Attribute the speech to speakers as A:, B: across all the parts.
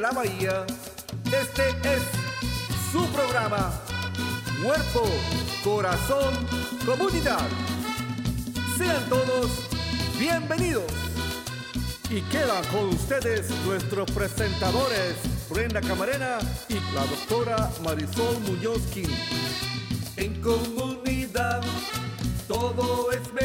A: la bahía, este es su programa. Cuerpo, corazón, comunidad. Sean todos bienvenidos. Y quedan con ustedes nuestros presentadores, Brenda Camarena y la doctora Marisol Muñozki. En comunidad todo es mejor.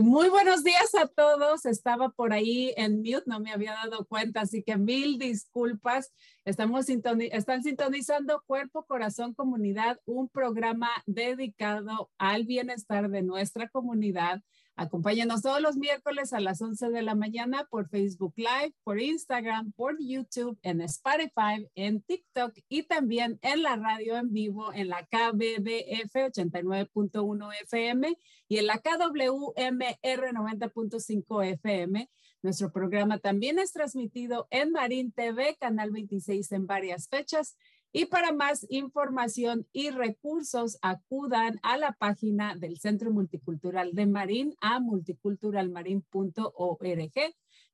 B: Muy buenos días a todos. Estaba por ahí en mute, no me había dado cuenta, así que mil disculpas. Estamos están sintonizando Cuerpo, Corazón, Comunidad, un programa dedicado al bienestar de nuestra comunidad. Acompáñanos todos los miércoles a las 11 de la mañana por Facebook Live, por Instagram, por YouTube, en Spotify, en TikTok y también en la radio en vivo en la KBBF 89.1 FM y en la KWMR 90.5 FM. Nuestro programa también es transmitido en Marín TV, Canal 26 en varias fechas. Y para más información y recursos, acudan a la página del Centro Multicultural de Marín a multiculturalmarin.org.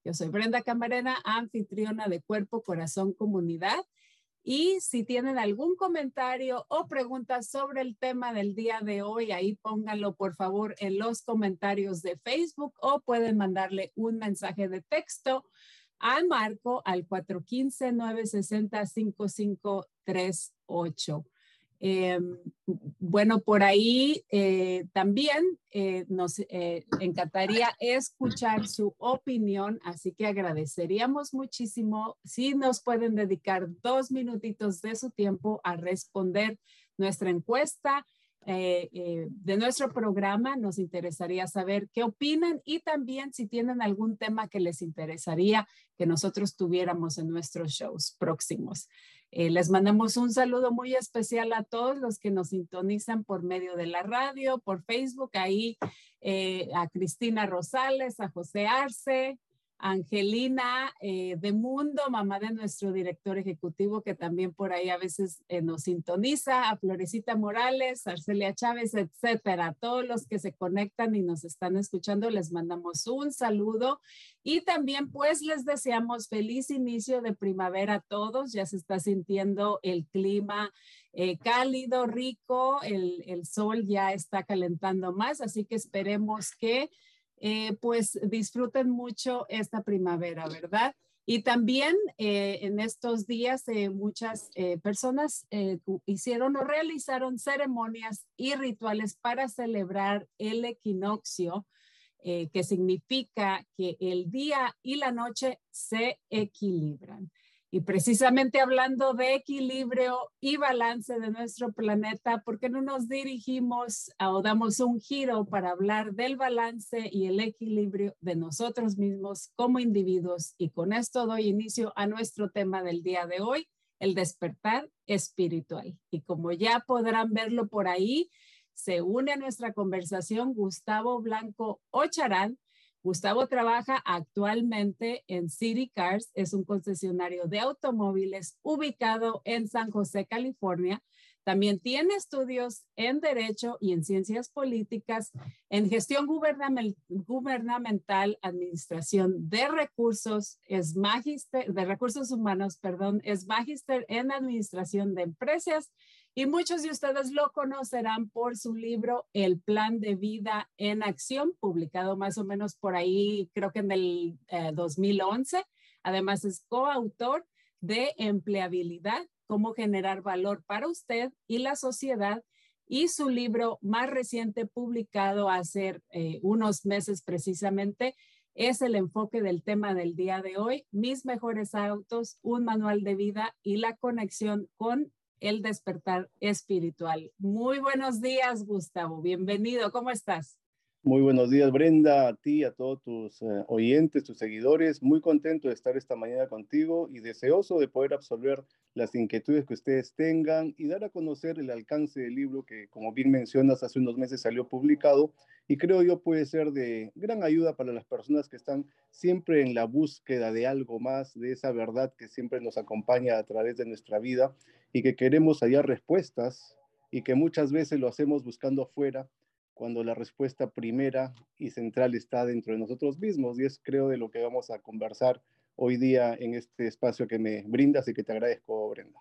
B: Yo soy Brenda Camarena, anfitriona de Cuerpo, Corazón, Comunidad. Y si tienen algún comentario o pregunta sobre el tema del día de hoy, ahí pónganlo por favor en los comentarios de Facebook o pueden mandarle un mensaje de texto al Marco al 415-960-5538. Eh, bueno, por ahí eh, también eh, nos eh, encantaría escuchar su opinión, así que agradeceríamos muchísimo si nos pueden dedicar dos minutitos de su tiempo a responder nuestra encuesta. Eh, eh, de nuestro programa. Nos interesaría saber qué opinan y también si tienen algún tema que les interesaría que nosotros tuviéramos en nuestros shows próximos. Eh, les mandamos un saludo muy especial a todos los que nos sintonizan por medio de la radio, por Facebook, ahí a Cristina Rosales, a José Arce, Angelina eh, de Mundo, mamá de nuestro director ejecutivo, que también por ahí a veces eh, nos sintoniza, a Florecita Morales, Arcelia Chávez, etcétera. Todos los que se conectan y nos están escuchando, les mandamos un saludo y también pues les deseamos feliz inicio de primavera a todos. Ya se está sintiendo el clima eh, cálido, rico, el, el sol ya está calentando más, así que esperemos que eh, pues disfruten mucho esta primavera, ¿verdad? Y también eh, en estos días eh, muchas personas hicieron o realizaron ceremonias y rituales para celebrar el equinoccio, que significa que el día y la noche se equilibran. Y precisamente hablando de equilibrio y balance de nuestro planeta, ¿por qué no nos dirigimos o damos un giro para hablar del balance y el equilibrio de nosotros mismos como individuos? Y con esto doy inicio a nuestro tema del día de hoy, el despertar espiritual. Y como ya podrán verlo por ahí, se une a nuestra conversación Gustavo Blanco Ocharán, Gustavo trabaja actualmente en City Cars, es un concesionario de automóviles ubicado en San José, California. También tiene estudios en Derecho y en Ciencias Políticas, en Gestión Gubernamental, Administración de Recursos, es magíster, de Recursos Humanos, perdón, es magíster en Administración de Empresas y muchos de ustedes lo conocerán por su libro El Plan de Vida en Acción, publicado más o menos por ahí, creo que en el 2011. Eh, Además, es coautor de Empleabilidad, cómo generar valor para usted y la sociedad. Y su libro más reciente, publicado hace eh, unos meses precisamente, es el enfoque del tema del día de hoy, mis mejores autos, un manual de vida y la conexión con el despertar espiritual. Muy buenos días, Gustavo. Bienvenido. ¿Cómo estás?
C: Muy buenos días, Brenda, a ti, a todos tus eh, oyentes, tus seguidores. Muy contento de estar esta mañana contigo y deseoso de poder absolver las inquietudes que ustedes tengan y dar a conocer el alcance del libro que, como bien mencionas, hace unos meses salió publicado y creo yo puede ser de gran ayuda para las personas que están siempre en la búsqueda de algo más, de esa verdad que siempre nos acompaña a través de nuestra vida y que queremos hallar respuestas y que muchas veces lo hacemos buscando afuera cuando la respuesta primera y central está dentro de nosotros mismos. Y es creo de lo que vamos a conversar hoy día en este espacio que me brindas y que te agradezco, Brenda.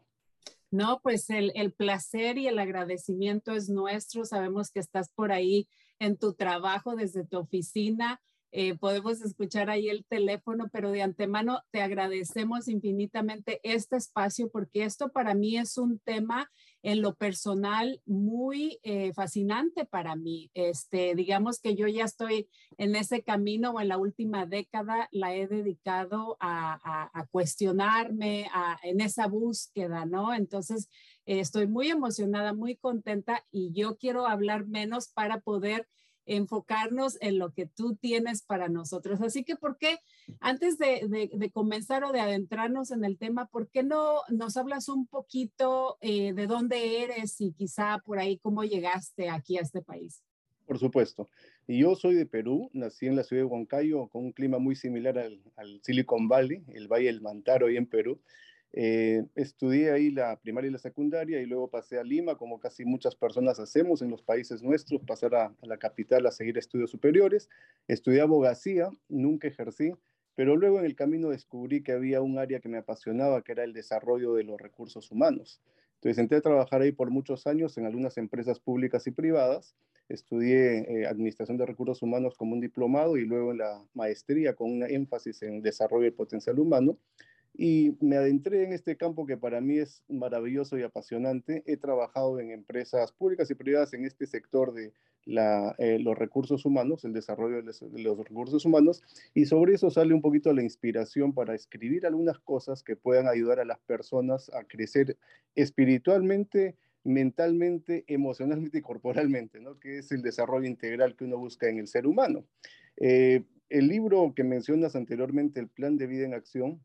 B: No, pues el, el, placer y el agradecimiento es nuestro. Sabemos que estás por ahí en tu trabajo, desde tu oficina, eh, podemos escuchar ahí el teléfono, pero de antemano te agradecemos infinitamente este espacio porque esto para mí es un tema en lo personal muy eh, fascinante para mí. Este, digamos que yo ya estoy en ese camino o en la última década la he dedicado a, a, cuestionarme a, en esa búsqueda, ¿no? Entonces, eh, estoy muy emocionada, muy contenta y yo quiero hablar menos para poder enfocarnos en lo que tú tienes para nosotros. Así que, ¿por qué, antes de, comenzar o de adentrarnos en el tema, ¿por qué no nos hablas un poquito eh, de dónde eres y quizá por ahí cómo llegaste aquí a este país?
C: Por supuesto. Yo soy de Perú, nací en la ciudad de Huancayo con un clima muy similar al, al Silicon Valley, el Valle del Mantaro ahí en Perú. Eh, estudié ahí la primaria y la secundaria y luego pasé a Lima, como casi muchas personas hacemos en los países nuestros, pasar a, la capital a seguir estudios superiores. Estudié abogacía, nunca ejercí, pero luego en el camino descubrí que había un área que me apasionaba, que era el desarrollo de los recursos humanos. Entonces entré a trabajar ahí por muchos años en algunas empresas públicas y privadas. Estudié eh, Administración de Recursos Humanos como un diplomado y luego en la maestría con un énfasis en desarrollo del potencial humano y me adentré en este campo que para mí es maravilloso y apasionante. He trabajado en empresas públicas y privadas en este sector de la, eh, los recursos humanos, el desarrollo de los, recursos humanos, y sobre eso sale un poquito la inspiración para escribir algunas cosas que puedan ayudar a las personas a crecer espiritualmente, mentalmente, emocionalmente y corporalmente, ¿no? que es el desarrollo integral que uno busca en el ser humano. Eh, el libro que mencionas anteriormente, El Plan de Vida en Acción,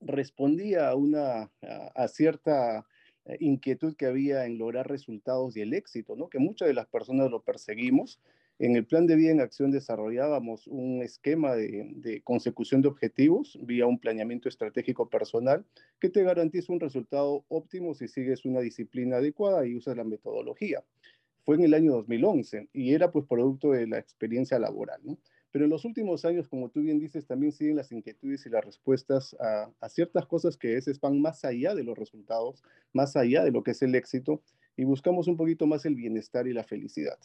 C: respondía a una a, cierta eh, inquietud que había en lograr resultados y el éxito, ¿no? Que muchas de las personas lo perseguimos. En el plan de vida en acción desarrollábamos un esquema de, de, consecución de objetivos vía un planeamiento estratégico personal que te garantiza un resultado óptimo si sigues una disciplina adecuada y usas la metodología. Fue en el año 2011 y era pues producto de la experiencia laboral, ¿no? Pero en los últimos años, como tú bien dices, también siguen las inquietudes y las respuestas a, ciertas cosas que a veces van más allá de los resultados, más allá de lo que es el éxito, y buscamos un poquito más el bienestar y la felicidad.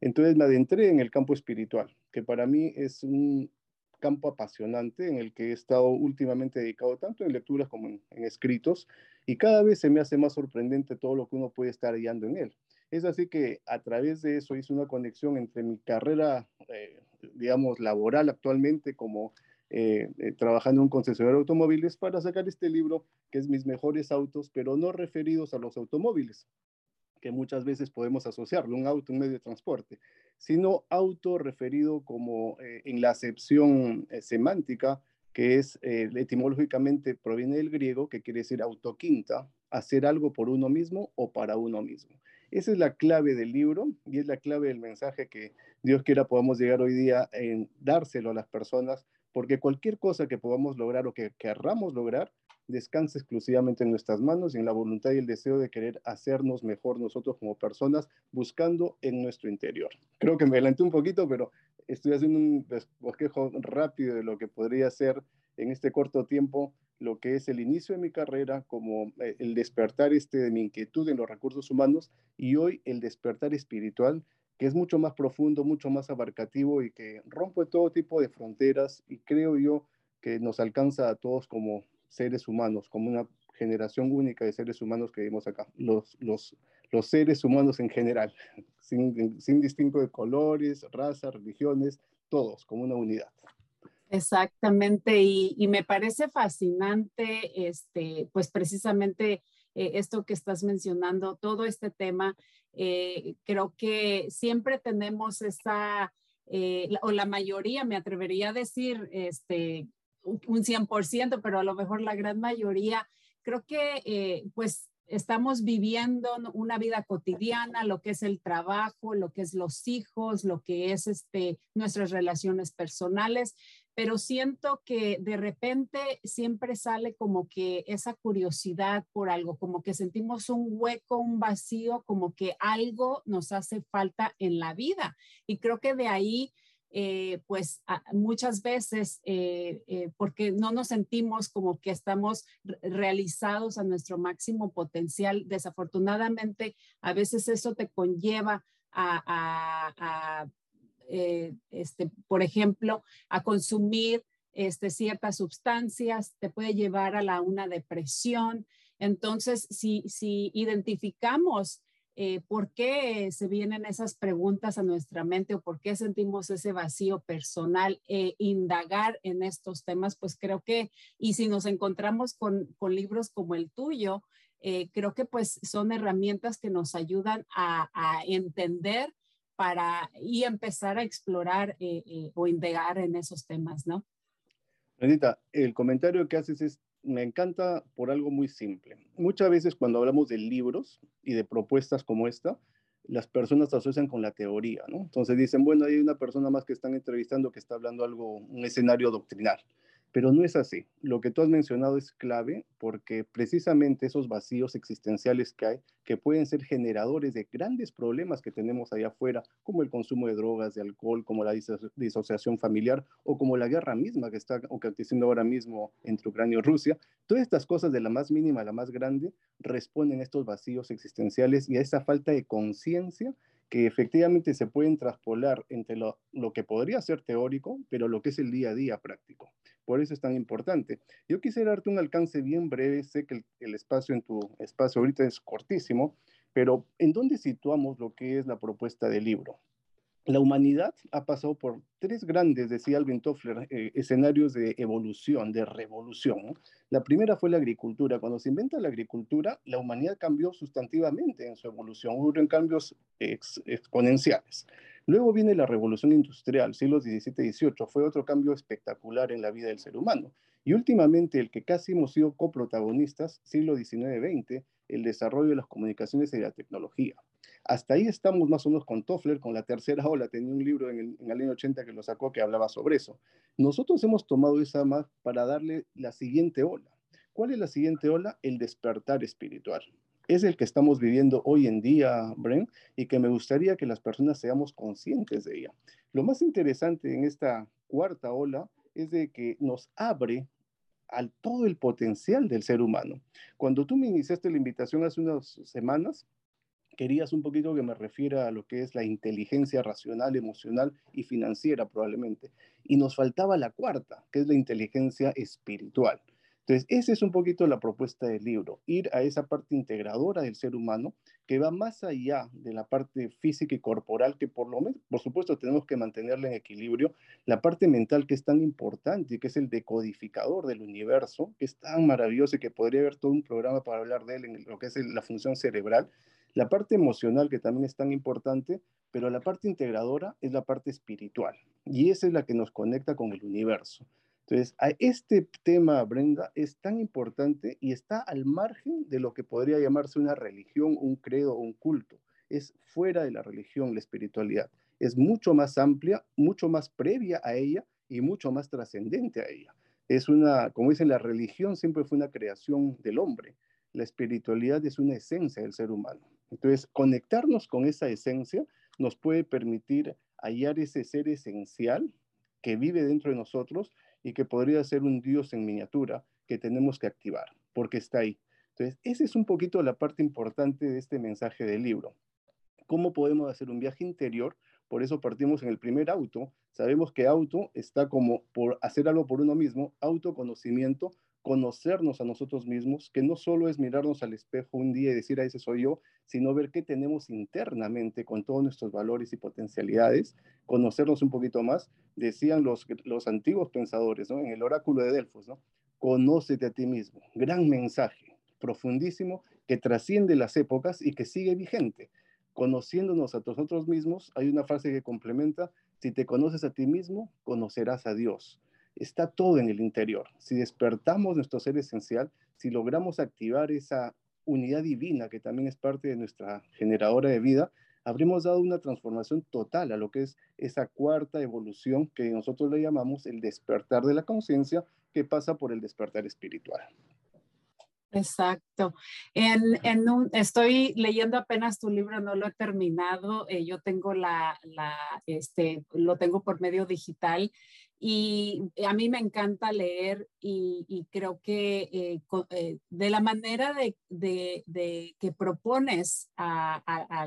C: Entonces me adentré en el campo espiritual, que para mí es un campo apasionante en el que he estado últimamente dedicado tanto en lecturas como en, escritos, y cada vez se me hace más sorprendente todo lo que uno puede estar hallando en él. Es así que a través de eso hice una conexión entre mi carrera eh, digamos, laboral actualmente como eh, eh, trabajando en un concesionario de automóviles para sacar este libro que es Mis mejores autos, pero no referidos a los automóviles, que muchas veces podemos asociarlo, un auto, un medio de transporte, sino auto referido como eh, en la acepción semántica, que es etimológicamente proviene del griego, que quiere decir autoquinta, hacer algo por uno mismo o para uno mismo. Esa es la clave del libro y es la clave del mensaje que Dios quiera podamos llegar hoy día en dárselo a las personas, porque cualquier cosa que podamos lograr o que querramos lograr descansa exclusivamente en nuestras manos y en la voluntad y el deseo de querer hacernos mejor nosotros como personas, buscando en nuestro interior. Creo que me adelanté un poquito, pero estoy haciendo un bosquejo rápido de lo que podría ser en este corto tiempo lo que es el inicio de mi carrera, como eh, el despertar este de mi inquietud en los recursos humanos y hoy el despertar espiritual, que es mucho más profundo, mucho más abarcativo y que rompe todo tipo de fronteras y creo yo que nos alcanza a todos como seres humanos, como una generación única de seres humanos que vivimos acá, los, los, los seres humanos en general, sin, sin distinto de colores, razas, religiones, todos como una unidad.
B: Exactamente, y, me parece fascinante, este, pues precisamente eh, esto que estás mencionando, todo este tema, eh, creo que siempre tenemos esa, eh, o la mayoría, me atrevería a decir, este, un 100%, pero a lo mejor la gran mayoría, creo que pues estamos viviendo una vida cotidiana, lo que es el trabajo, lo que es los hijos, lo que es este, nuestras relaciones personales, pero siento que de repente siempre sale como que esa curiosidad por algo, como que sentimos un hueco, un vacío, como que algo nos hace falta en la vida. Y creo que de ahí, eh, pues muchas veces, eh, eh, porque no nos sentimos como que estamos realizados a nuestro máximo potencial, desafortunadamente, a veces eso te conlleva a eh, este, por ejemplo, a consumir este, ciertas sustancias, te puede llevar a la, una depresión. Entonces, si, si identificamos eh, por qué se vienen esas preguntas a nuestra mente o por qué sentimos ese vacío personal, e indagar en estos temas, pues creo que, y si nos encontramos con, con libros como el tuyo, eh, creo que pues son herramientas que nos ayudan a, a entender para y empezar a explorar eh, eh, o indagar en esos temas, ¿no?
C: Anita, el comentario que haces es, me encanta por algo muy simple. Muchas veces cuando hablamos de libros y de propuestas como esta, las personas asocian con la teoría, ¿no? Entonces dicen, bueno, hay una persona más que están entrevistando que está hablando algo, un escenario doctrinal. Pero no es así. Lo que tú has mencionado es clave porque precisamente esos vacíos existenciales que hay, que pueden ser generadores de grandes problemas que tenemos allá afuera, como el consumo de drogas, de alcohol, como la disociación familiar o como la guerra misma que está aconteciendo ahora mismo entre Ucrania y Rusia, todas estas cosas de la más mínima a la más grande responden a estos vacíos existenciales y a esa falta de conciencia que efectivamente se pueden traspolar entre lo, lo, que podría ser teórico, pero lo que es el día a día práctico. Por eso es tan importante. Yo quisiera darte un alcance bien breve, sé que el, espacio en tu espacio ahorita es cortísimo, pero ¿en dónde situamos lo que es la propuesta del libro? La humanidad ha pasado por tres grandes, decía Alvin Toffler, eh, escenarios de evolución, de revolución. La primera fue la agricultura. Cuando se inventa la agricultura, la humanidad cambió sustantivamente en su evolución, hubo cambios exponenciales. Luego viene la revolución industrial, siglos XVII y XVIII, fue otro cambio espectacular en la vida del ser humano. Y últimamente el que casi hemos sido coprotagonistas, siglo XIX y XX, el desarrollo de las comunicaciones y la tecnología. Hasta ahí estamos más o menos con Toffler, con la tercera ola. Tenía un libro en el, en el año 80 que lo sacó que hablaba sobre eso. Nosotros hemos tomado esa más para darle la siguiente ola. ¿Cuál es la siguiente ola? El despertar espiritual es el que estamos viviendo hoy en día, Bren, y que me gustaría que las personas seamos conscientes de ella. Lo más interesante en esta cuarta ola es de que nos abre al todo el potencial del ser humano. Cuando tú me iniciaste la invitación hace unas semanas, querías un poquito que me refiera a lo que es la inteligencia racional, emocional y financiera probablemente. Y nos faltaba la cuarta, que es la inteligencia espiritual. Entonces, esa es un poquito la propuesta del libro, ir a esa parte integradora del ser humano que va más allá de la parte física y corporal, que por lo menos, por supuesto, tenemos que mantenerla en equilibrio, la parte mental que es tan importante y que es el decodificador del universo, que es tan maravilloso y que podría haber todo un programa para hablar de él en lo que es la función cerebral, la parte emocional que también es tan importante, pero la parte integradora es la parte espiritual y esa es la que nos conecta con el universo. Entonces, este tema, Brenda, es tan importante y está al margen de lo que podría llamarse una religión, un credo o un culto. Es fuera de la religión, la espiritualidad. Es mucho más amplia, mucho más previa a ella y mucho más trascendente a ella. es una, como dicen, la religión siempre fue una creación del hombre. La espiritualidad es una esencia del ser humano. Entonces, conectarnos con esa esencia nos puede permitir hallar ese ser esencial que vive dentro de nosotros y que podría ser un Dios en miniatura que tenemos que activar, porque está ahí. Entonces, esa es un poquito la parte importante de este mensaje del libro. ¿Cómo podemos hacer un viaje interior? Por eso partimos en el primer auto. Sabemos que auto está como por hacer algo por uno mismo, autoconocimiento, conocernos a nosotros mismos, que no solo es mirarnos al espejo un día y decir, a ese soy yo, sino ver qué tenemos internamente con todos nuestros valores y potencialidades, conocernos un poquito más. Decían los, los antiguos pensadores, ¿no? En el oráculo de Delfos, ¿no? Conócete a ti mismo. Gran mensaje, profundísimo, que trasciende las épocas y que sigue vigente. Conociéndonos a nosotros mismos, hay una frase que complementa, si te conoces a ti mismo, conocerás a Dios está todo en el interior. Si despertamos nuestro ser esencial, si logramos activar esa unidad divina que también es parte de nuestra generadora de vida, habremos dado una transformación total a lo que es esa cuarta evolución que nosotros le llamamos el despertar de la conciencia, que pasa por el despertar espiritual.
B: Exacto. Estoy leyendo apenas tu libro, no lo he terminado. Eh, yo tengo este, lo tengo por medio digital y a mí me encanta leer y, creo que eh, eh, de la manera de, que propones a,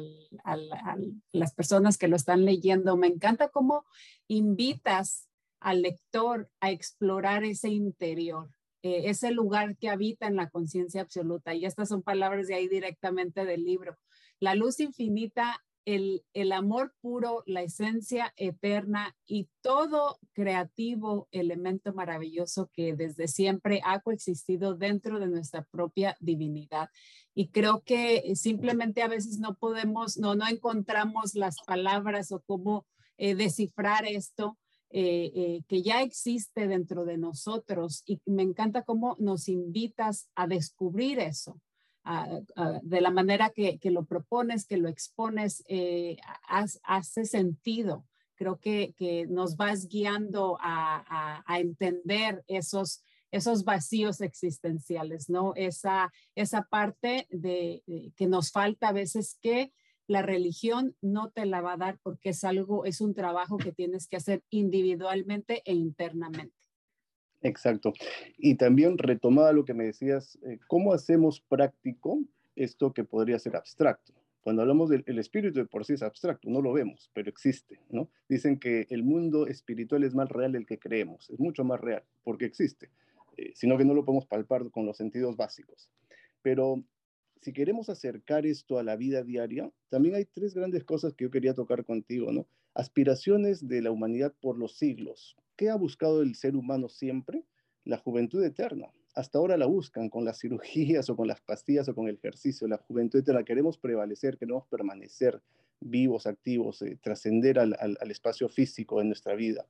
B: las personas que lo están leyendo, me encanta cómo invitas al lector a explorar ese interior, eh, ese lugar que habita en la conciencia absoluta. Y estas son palabras de ahí directamente del libro. La luz infinita el, amor puro, la esencia eterna y todo creativo elemento maravilloso que desde siempre ha coexistido dentro de nuestra propia divinidad. Y creo que simplemente a veces no podemos, no, no encontramos las palabras o cómo eh, descifrar esto. Eh, eh, que ya existe dentro de nosotros y me encanta cómo nos invitas a descubrir eso, de la manera que, lo propones, que lo expones, eh, hace sentido. Creo que, nos vas guiando a, entender esos, esos vacíos existenciales, ¿no? Esa, esa parte de, que nos falta a veces que la religión no te la va a dar porque es algo, es un trabajo que tienes que hacer individualmente e internamente.
C: Exacto. Y también retomada lo que me decías, eh, ¿cómo hacemos práctico esto que podría ser abstracto? Cuando hablamos del espíritu de por sí es abstracto, no lo vemos, pero existe, ¿no? Dicen que el mundo espiritual es más real del que creemos, es mucho más real, porque existe, eh, sino que no lo podemos palpar con los sentidos básicos. Pero si queremos acercar esto a la vida diaria, también hay tres grandes cosas que yo quería tocar contigo, ¿no? Aspiraciones de la humanidad por los siglos, ¿Qué ha buscado el ser humano siempre? La juventud eterna. Hasta ahora la buscan con las cirugías o con las pastillas o con el ejercicio. La juventud eterna. Queremos prevalecer, queremos permanecer vivos, activos, eh, trascender al, espacio físico de nuestra vida.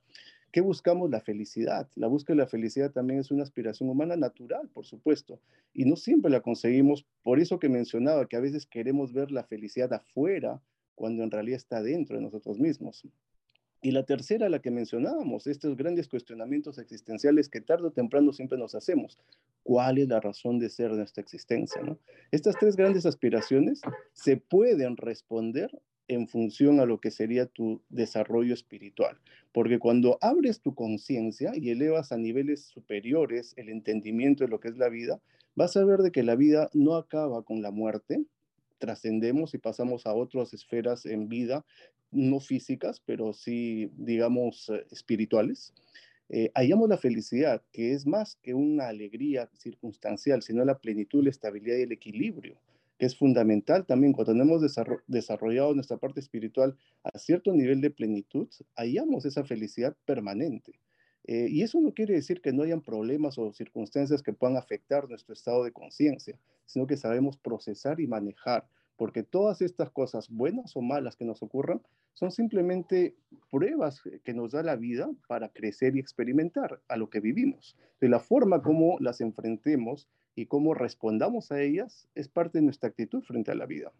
C: ¿Qué buscamos? La felicidad. La búsqueda de la felicidad también es una aspiración humana natural, por supuesto, y no siempre la conseguimos. Por eso que mencionaba que a veces queremos ver la felicidad afuera cuando en realidad está dentro de nosotros mismos. Y la tercera, la que mencionábamos, estos grandes cuestionamientos existenciales que tarde o temprano siempre nos hacemos. ¿Cuál es la razón de ser de nuestra existencia? Estas tres grandes aspiraciones se pueden responder en función a lo que sería tu desarrollo espiritual. Porque cuando abres tu conciencia y elevas a niveles superiores el entendimiento de lo que es la vida, vas a ver de que la vida no acaba con la muerte, trascendemos y pasamos a otras esferas en vida no físicas, pero sí, digamos, eh, espirituales, eh, hallamos la felicidad, que es más que una alegría circunstancial, sino la plenitud, la estabilidad y el equilibrio, que es fundamental también cuando hemos desarrollado nuestra parte espiritual a cierto nivel de plenitud, hallamos esa felicidad permanente. Eh, y eso no quiere decir que no hayan problemas o circunstancias que puedan afectar nuestro estado de conciencia, sino que sabemos procesar y manejar porque todas estas cosas, buenas o malas que nos ocurran, son simplemente pruebas que nos da la vida para crecer y experimentar a lo que vivimos. De la forma como las enfrentemos y cómo respondamos a ellas es parte de nuestra actitud frente a la vida.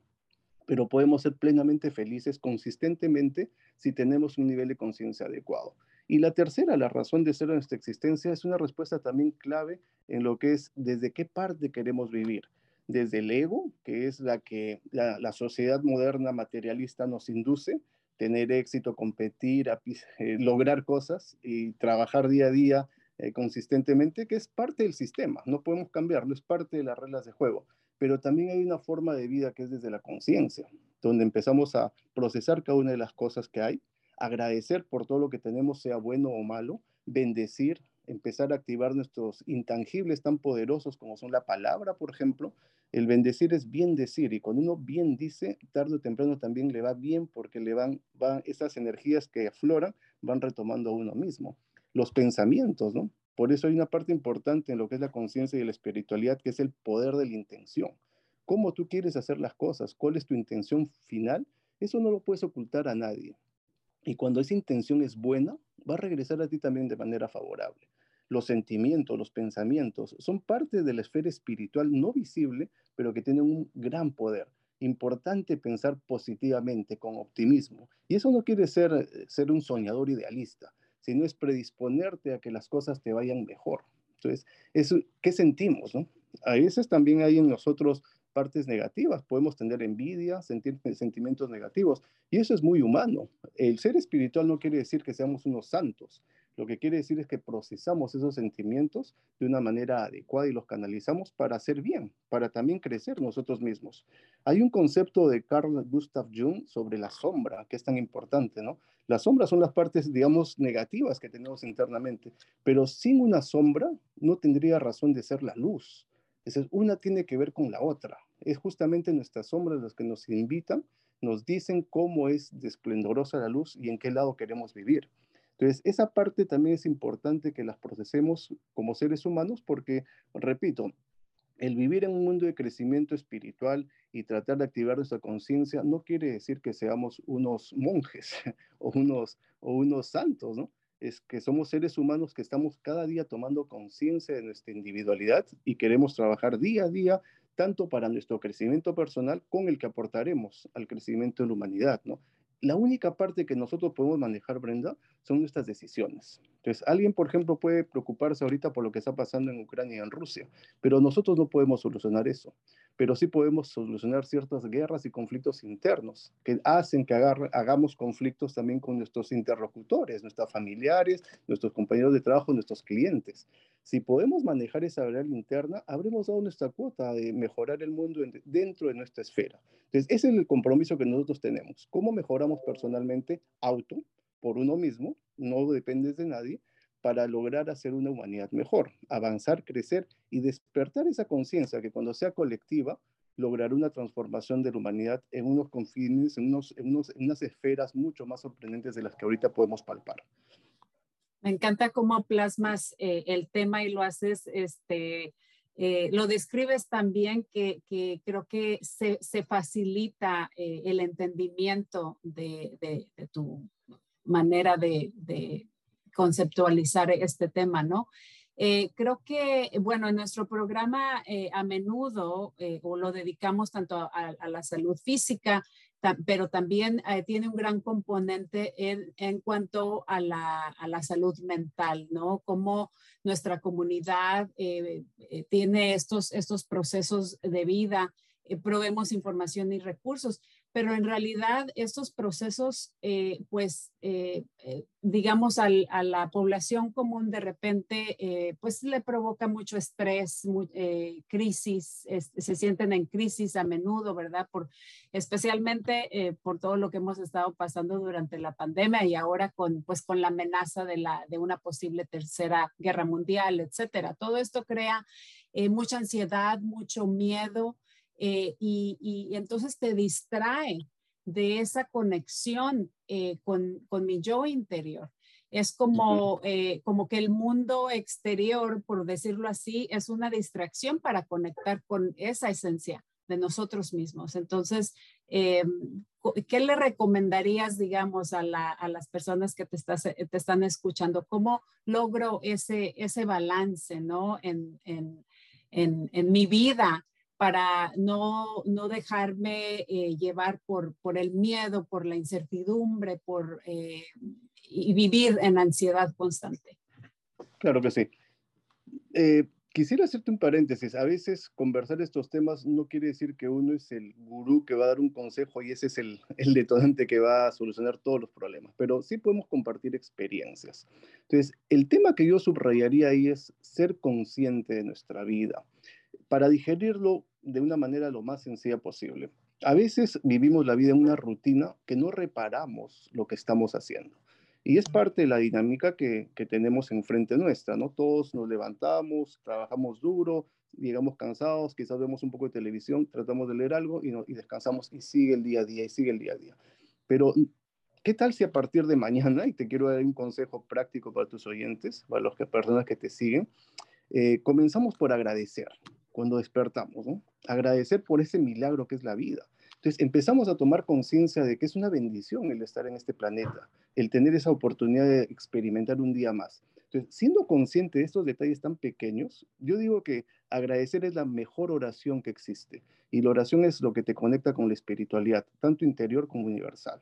C: Pero podemos ser plenamente felices consistentemente si tenemos un nivel de conciencia adecuado. Y la tercera, la razón de ser de nuestra existencia, es una respuesta también clave en lo que es desde qué parte queremos vivir. Desde el ego, que es la que la, sociedad moderna materialista nos induce, tener éxito, competir, eh, lograr cosas y trabajar día a día eh, consistentemente, que es parte del sistema, no podemos cambiarlo, es parte de las reglas de juego. Pero también hay una forma de vida que es desde la conciencia, donde empezamos a procesar cada una de las cosas que hay, agradecer por todo lo que tenemos, sea bueno o malo, bendecir, empezar a activar nuestros intangibles tan poderosos como son la palabra, por ejemplo. El bendecir es bien decir y cuando uno bien dice, tarde o temprano también le va bien porque le van, van esas energías que afloran, van retomando a uno mismo. Los pensamientos, ¿no? Por eso hay una parte importante en lo que es la conciencia y la espiritualidad, que es el poder de la intención. ¿Cómo tú quieres hacer las cosas? ¿Cuál es tu intención final? Eso no lo puedes ocultar a nadie. Y cuando esa intención es buena, va a regresar a ti también de manera favorable. Los sentimientos, los pensamientos son parte de la esfera espiritual no visible, pero que tienen un gran poder. Importante pensar positivamente, con optimismo. Y eso no quiere ser, eh, ser un soñador idealista, sino es predisponerte a que las cosas te vayan mejor. Entonces, ¿qué sentimos? No? A veces también hay en nosotros partes negativas, podemos tener envidia, sentir sentimientos negativos, y eso es muy humano. El ser espiritual no quiere decir que seamos unos santos, lo que quiere decir es que procesamos esos sentimientos de una manera adecuada y los canalizamos para hacer bien, para también crecer nosotros mismos. Hay un concepto de Carl Gustav Jung sobre la sombra, que es tan importante, ¿no? Las sombras son las partes, digamos, negativas que tenemos internamente, pero sin una sombra no tendría razón de ser la luz. Entonces, una tiene que ver con la otra. Es justamente nuestras sombras las que nos invitan, nos dicen cómo es desplendorosa la luz y en qué lado queremos vivir. Entonces, esa parte también es importante que las procesemos como seres humanos porque, repito, el vivir en un mundo de crecimiento espiritual y tratar de activar nuestra conciencia no quiere decir que seamos unos monjes o unos, o unos santos, ¿no? Es que somos seres humanos que estamos cada día tomando conciencia de nuestra individualidad y queremos trabajar día a día tanto para nuestro crecimiento personal con el que aportaremos al crecimiento de la humanidad, ¿no? la única parte que nosotros podemos manejar, Brenda, son nuestras decisiones. Entonces, alguien, por ejemplo, puede preocuparse ahorita por lo que está pasando en Ucrania y en Rusia, pero nosotros no podemos solucionar eso. Pero sí podemos solucionar ciertas guerras y conflictos internos que hacen que hagamos conflictos también con nuestros interlocutores, nuestros familiares, nuestros compañeros de trabajo, nuestros clientes. Si podemos manejar esa realidad interna, habremos dado nuestra cuota de mejorar el mundo dentro de nuestra esfera. Entonces, ese es el compromiso que nosotros tenemos. ¿Cómo mejoramos personalmente auto por uno mismo? No dependes de nadie para lograr hacer una humanidad mejor, avanzar, crecer y despertar esa conciencia que cuando sea colectiva lograr una transformación de la humanidad en unos confines, en, unos, en, unos, en unas esferas mucho más sorprendentes de las que ahorita podemos palpar.
B: Me encanta cómo plasmas eh, el tema y lo haces, este, eh, lo describes también que, que creo que se, se facilita eh, el entendimiento de, de, tu manera de, conceptualizar este tema, ¿no? creo que, bueno, en nuestro programa a menudo o lo dedicamos tanto a, la salud física, pero también eh, tiene un gran componente en, en cuanto a la, a la, salud mental, ¿no? Cómo nuestra comunidad eh, eh, tiene estos, estos procesos de vida, probemos información y recursos, pero en realidad estos procesos, eh, pues, eh, eh, digamos, al, a la población común de repente, pues le provoca mucho estrés, crisis, se sienten en crisis a menudo, ¿verdad? Por, especialmente por todo lo que hemos estado pasando durante la pandemia y ahora con, pues, con la amenaza de, la, de una posible tercera guerra mundial, etcétera. Todo esto crea mucha ansiedad, mucho miedo. Eh, y, entonces te distrae de esa conexión eh, con, con, mi yo interior. Es como, eh, como que el mundo exterior, por decirlo así, es una distracción para conectar con esa esencia de nosotros mismos. Entonces, ¿qué le recomendarías, digamos, a, la, a las personas que te, estás, te, están escuchando? ¿Cómo logro ese, ese balance, ¿no? En, en, en, en mi vida para no, no dejarme eh, llevar por, por el miedo, por la incertidumbre, por, eh, y vivir en ansiedad constante.
C: Claro que sí. Eh, quisiera hacerte un paréntesis. A veces conversar estos temas no quiere decir que uno es el gurú que va a dar un consejo y ese es el, el detonante que va a solucionar todos los problemas, pero sí podemos compartir experiencias. Entonces, el tema que yo subrayaría ahí es ser consciente de nuestra vida para digerirlo de una manera lo más sencilla posible. A veces vivimos la vida en una rutina que no reparamos lo que estamos haciendo. Y es parte de la dinámica que, tenemos enfrente nuestra, ¿no? Todos nos levantamos, trabajamos duro, llegamos cansados, quizás vemos un poco de televisión, tratamos de leer algo y descansamos y sigue el día a día y sigue el día a día. Pero, ¿qué tal si a partir de mañana, y te quiero dar un consejo práctico para tus oyentes, para las personas que te siguen, eh, comenzamos por agradecer cuando despertamos. Agradecer por ese milagro que es la vida. Entonces empezamos a tomar conciencia de que es una bendición el estar en este planeta, el tener esa oportunidad de experimentar un día más. Entonces, siendo consciente de estos detalles tan pequeños, yo digo que agradecer es la mejor oración que existe. Y la oración es lo que te conecta con la espiritualidad, tanto interior como universal.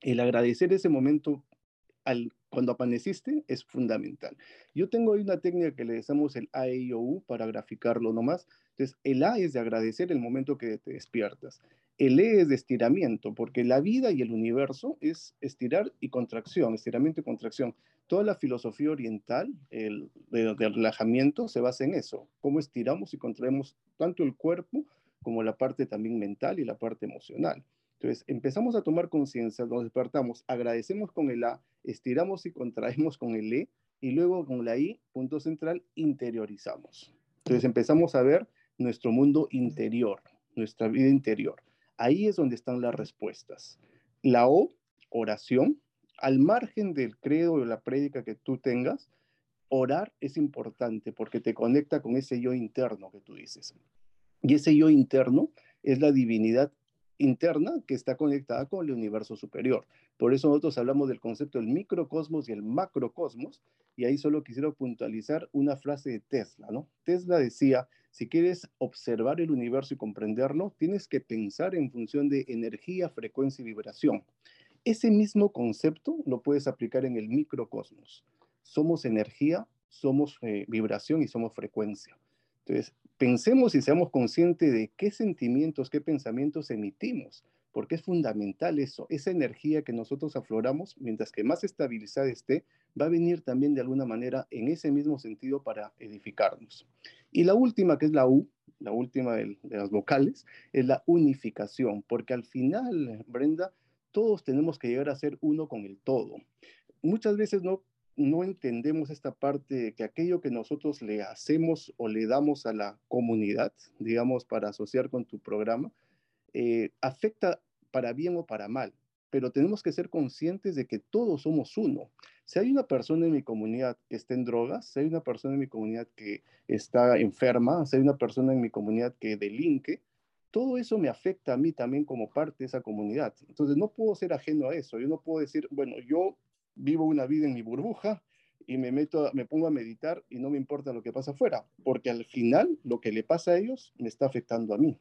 C: El agradecer ese momento al, cuando amaneciste es fundamental. Yo tengo ahí una técnica que le decimos el A, e, para graficarlo nomás. Entonces, el A es de agradecer el momento que te despiertas. El E es de estiramiento, porque la vida y el universo es estirar y contracción, estiramiento y contracción. Toda la filosofía oriental el, de, de relajamiento se basa en eso, cómo estiramos y contraemos tanto el cuerpo como la parte también mental y la parte emocional. Entonces, empezamos a tomar conciencia, nos despertamos, agradecemos con el A, estiramos y contraemos con el E, y luego con la I, punto central, interiorizamos. Entonces, empezamos a ver nuestro mundo interior, nuestra vida interior. Ahí es donde están las respuestas. La O, oración, al margen del credo o la prédica que tú tengas, orar es importante porque te conecta con ese yo interno que tú dices. Y ese yo interno es la divinidad interna que está conectada con el universo superior. Por eso nosotros hablamos del concepto del microcosmos y el macrocosmos, y ahí solo quisiera puntualizar una frase de Tesla, ¿no? Tesla decía, si quieres observar el universo y comprenderlo, tienes que pensar en función de energía, frecuencia y vibración. Ese mismo concepto lo puedes aplicar en el microcosmos. Somos energía, somos eh, vibración y somos frecuencia. Entonces, pensemos y seamos conscientes de qué sentimientos, qué pensamientos emitimos, porque es fundamental eso, esa energía que nosotros afloramos, mientras que más estabilizada esté, va a venir también de alguna manera en ese mismo sentido para edificarnos. Y la última, que es la U, la última de, de las vocales, es la unificación, porque al final, Brenda, todos tenemos que llegar a ser uno con el todo. Muchas veces no no entendemos esta parte que aquello que nosotros le hacemos o le damos a la comunidad, digamos, para asociar con tu programa, eh, afecta para bien o para mal. Pero tenemos que ser conscientes de que todos somos uno. Si hay una persona en mi comunidad que está en drogas, si hay una persona en mi comunidad que está enferma, si hay una persona en mi comunidad que delinque, todo eso me afecta a mí también como parte de esa comunidad. Entonces no puedo ser ajeno a eso. Yo no puedo decir, bueno, yo vivo una vida en mi burbuja y me meto, me pongo a meditar y no me importa lo que pasa afuera, porque al final lo que le pasa a ellos me está afectando a mí.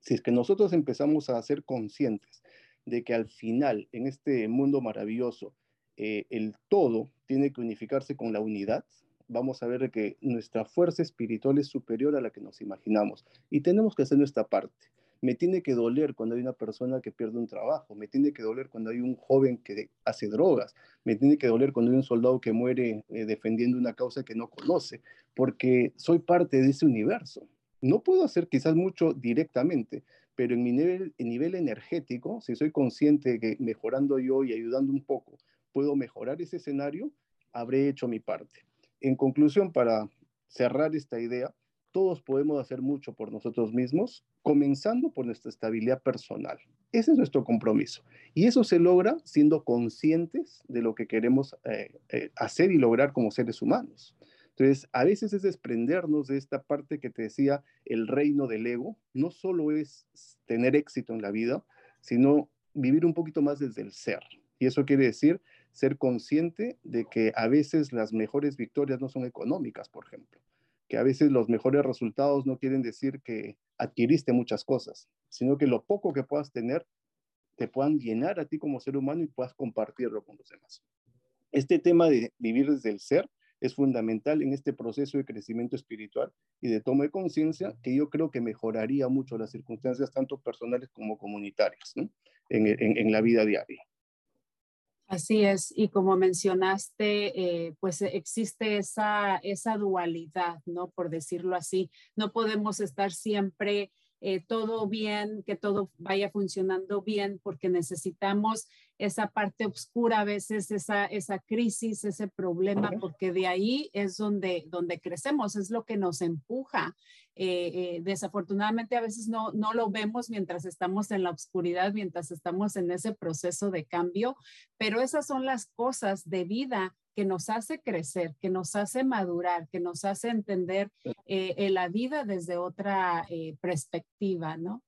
C: Si es que nosotros empezamos a ser conscientes de que al final en este mundo maravilloso eh, el todo tiene que unificarse con la unidad, vamos a ver que nuestra fuerza espiritual es superior a la que nos imaginamos y tenemos que hacer nuestra parte. Me tiene que doler cuando hay una persona que pierde un trabajo, me tiene que doler cuando hay un joven que hace drogas, me tiene que doler cuando hay un soldado que muere eh, defendiendo una causa que no conoce, porque soy parte de ese universo. No puedo hacer quizás mucho directamente, pero en mi nivel, en nivel energético, si soy consciente de que mejorando yo y ayudando un poco, puedo mejorar ese escenario, habré hecho mi parte. En conclusión, para cerrar esta idea, todos podemos hacer mucho por nosotros mismos, comenzando por nuestra estabilidad personal. Ese es nuestro compromiso. Y eso se logra siendo conscientes de lo que queremos eh, eh, hacer y lograr como seres humanos. Entonces, a veces es desprendernos de esta parte que te decía, el reino del ego. No solo es tener éxito en la vida, sino vivir un poquito más desde el ser. Y eso quiere decir ser consciente de que a veces las mejores victorias no son económicas, por ejemplo que a veces los mejores resultados no quieren decir que adquiriste muchas cosas, sino que lo poco que puedas tener te puedan llenar a ti como ser humano y puedas compartirlo con los demás. Este tema de vivir desde el ser es fundamental en este proceso de crecimiento espiritual y de toma de conciencia que yo creo que mejoraría mucho las circunstancias tanto personales como comunitarias en, la vida diaria.
B: Así es, y como mencionaste, eh, pues existe esa, esa dualidad, ¿no? Por decirlo así, no podemos estar siempre eh, todo bien, que todo vaya funcionando bien, porque necesitamos esa parte oscura, a veces esa, esa crisis, ese problema, porque de ahí es donde, donde crecemos, es lo que nos empuja. Eh, eh, desafortunadamente a veces no, no lo vemos mientras estamos en la oscuridad, mientras estamos en ese proceso de cambio, pero esas son las cosas de vida que nos hace crecer, que nos hace madurar, que nos hace entender eh, la vida desde otra eh, perspectiva, ¿no?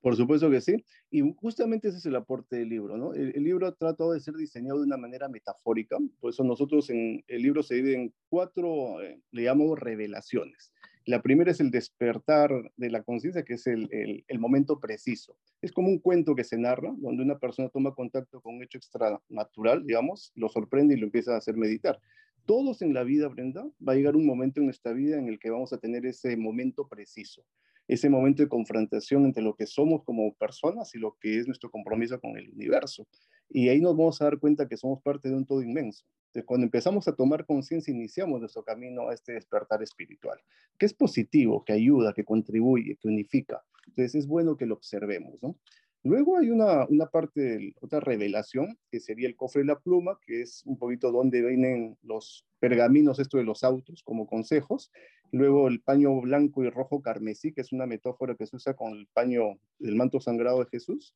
C: Por supuesto que sí. Y justamente ese es el aporte del libro, ¿no? El, el, libro ha tratado de ser diseñado de una manera metafórica. Por eso nosotros en el libro se divide en cuatro, eh, le llamamos revelaciones. La primera es el despertar de la conciencia, que es el, momento preciso. Es como un cuento que se narra, donde una persona toma contacto con un hecho extranatural, digamos, lo sorprende y lo empieza a hacer meditar. Todos en la vida, Brenda, va a llegar un momento en nuestra vida en el que vamos a tener ese momento preciso, ese momento de confrontación entre lo que somos como personas y lo que es nuestro compromiso con el universo. Y ahí nos vamos a dar cuenta que somos parte de un todo inmenso. Entonces, cuando empezamos a tomar conciencia, iniciamos nuestro camino a este despertar espiritual, que es positivo, que ayuda, que contribuye, que unifica. Entonces, es bueno que lo observemos, ¿no? Luego hay una, una parte, otra revelación, que sería el cofre de la pluma, que es un poquito donde vienen los pergaminos, esto de los autos, como consejos. Luego el paño blanco y rojo carmesí, que es una metáfora que se usa con el paño del manto sangrado de Jesús.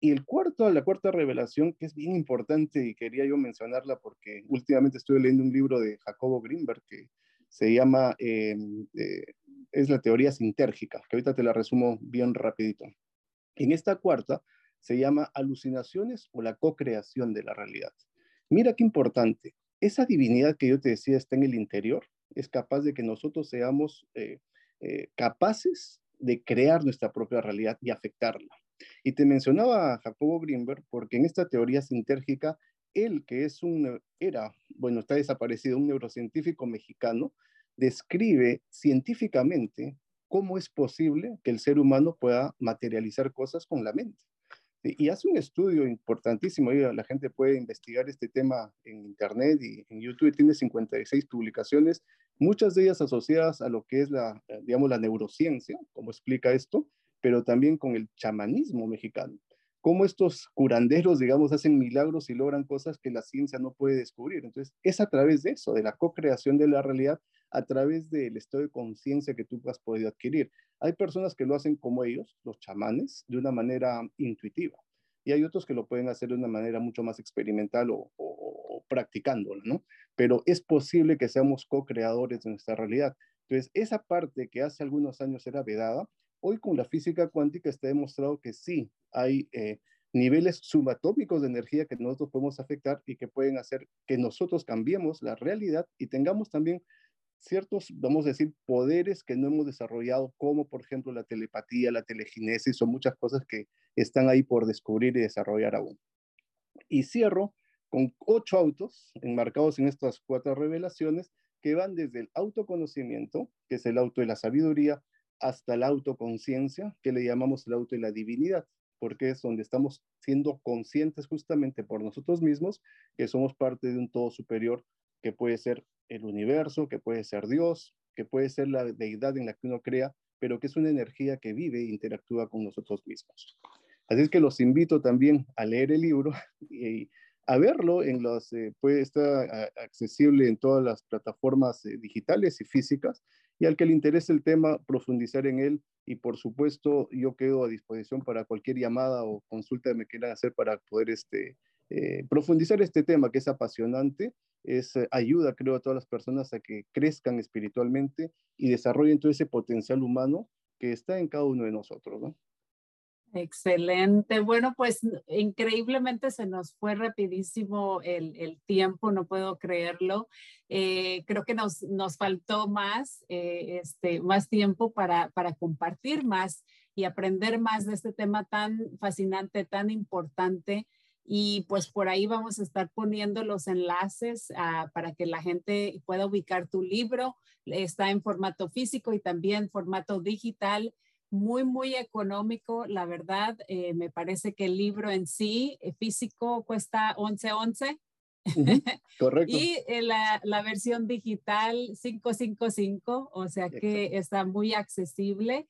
C: Y el cuarto, la cuarta revelación, que es bien importante y quería yo mencionarla porque últimamente estoy leyendo un libro de Jacobo Greenberg que se llama, em, eh, es la teoría sintérgica, que ahorita te la resumo bien rapidito. En esta cuarta se llama alucinaciones o la co-creación de la realidad. Mira qué importante, esa divinidad que yo te decía está en el interior, es capaz de que nosotros seamos eh, eh, capaces de crear nuestra propia realidad y afectarla. Y te mencionaba Jacobo Greenberg porque en esta teoría sintérgica, él que es un, era, bueno, está desaparecido, un neurocientífico mexicano, describe científicamente cómo es posible que el ser humano pueda materializar cosas con la mente. Y hace un estudio importantísimo, la gente puede investigar este tema en Internet y en YouTube, tiene 56 publicaciones, muchas de ellas asociadas a lo que es la, digamos, la neurociencia, como explica esto, pero también con el chamanismo mexicano. Cómo estos curanderos, digamos, hacen milagros y logran cosas que la ciencia no puede descubrir. Entonces, es a través de eso, de la co-creación de la realidad, a través del estado de conciencia que tú has podido adquirir. Hay personas que lo hacen como ellos, los chamanes, de una manera intuitiva. Y hay otros que lo pueden hacer de una manera mucho más experimental o, o, practicándolo, ¿no? Pero es posible que seamos co-creadores de nuestra realidad. Entonces, esa parte que hace algunos años era vedada, Hoy con la física cuántica está demostrado que sí, hay eh, niveles subatómicos de energía que nosotros podemos afectar y que pueden hacer que nosotros cambiemos la realidad y tengamos también ciertos, vamos a decir, poderes que no hemos desarrollado, como por ejemplo la telepatía, la teleginesis, son muchas cosas que están ahí por descubrir y desarrollar aún. Y cierro con ocho autos enmarcados en estas cuatro revelaciones que van desde el autoconocimiento, que es el auto de la sabiduría, hasta la autoconciencia, que le llamamos el auto de la divinidad, porque es donde estamos siendo conscientes justamente por nosotros mismos que somos parte de un todo superior que puede ser el universo, que puede ser Dios, que puede ser la deidad en la que uno crea, pero que es una energía que vive e interactúa con nosotros mismos. Así es que los invito también a leer el libro y a verlo en los, eh, puede estar accesible en todas las plataformas eh, digitales y físicas y al que le interese el tema, profundizar en él y por supuesto yo quedo a disposición para cualquier llamada o consulta que me quieran hacer para poder este, eh, profundizar este tema que es apasionante, es eh, ayuda creo a todas las personas a que crezcan espiritualmente y desarrollen todo ese potencial humano que está en cada uno de nosotros. ¿no?
B: Excelente. Bueno, pues increíblemente se nos fue rapidísimo el, tiempo, no puedo creerlo. Eh, creo que nos, nos faltó más, eh, este, más tiempo para, para compartir más y aprender más de este tema tan fascinante, tan importante. Y pues por ahí vamos a estar poniendo los enlaces ah, para que la gente pueda ubicar tu libro. Está en formato físico y también formato digital muy, muy económico. La verdad, eh, me parece que el libro en sí, eh, físico, cuesta 11.11.
C: correcto.
B: y eh, la, la, versión digital 555, o sea que está muy accesible.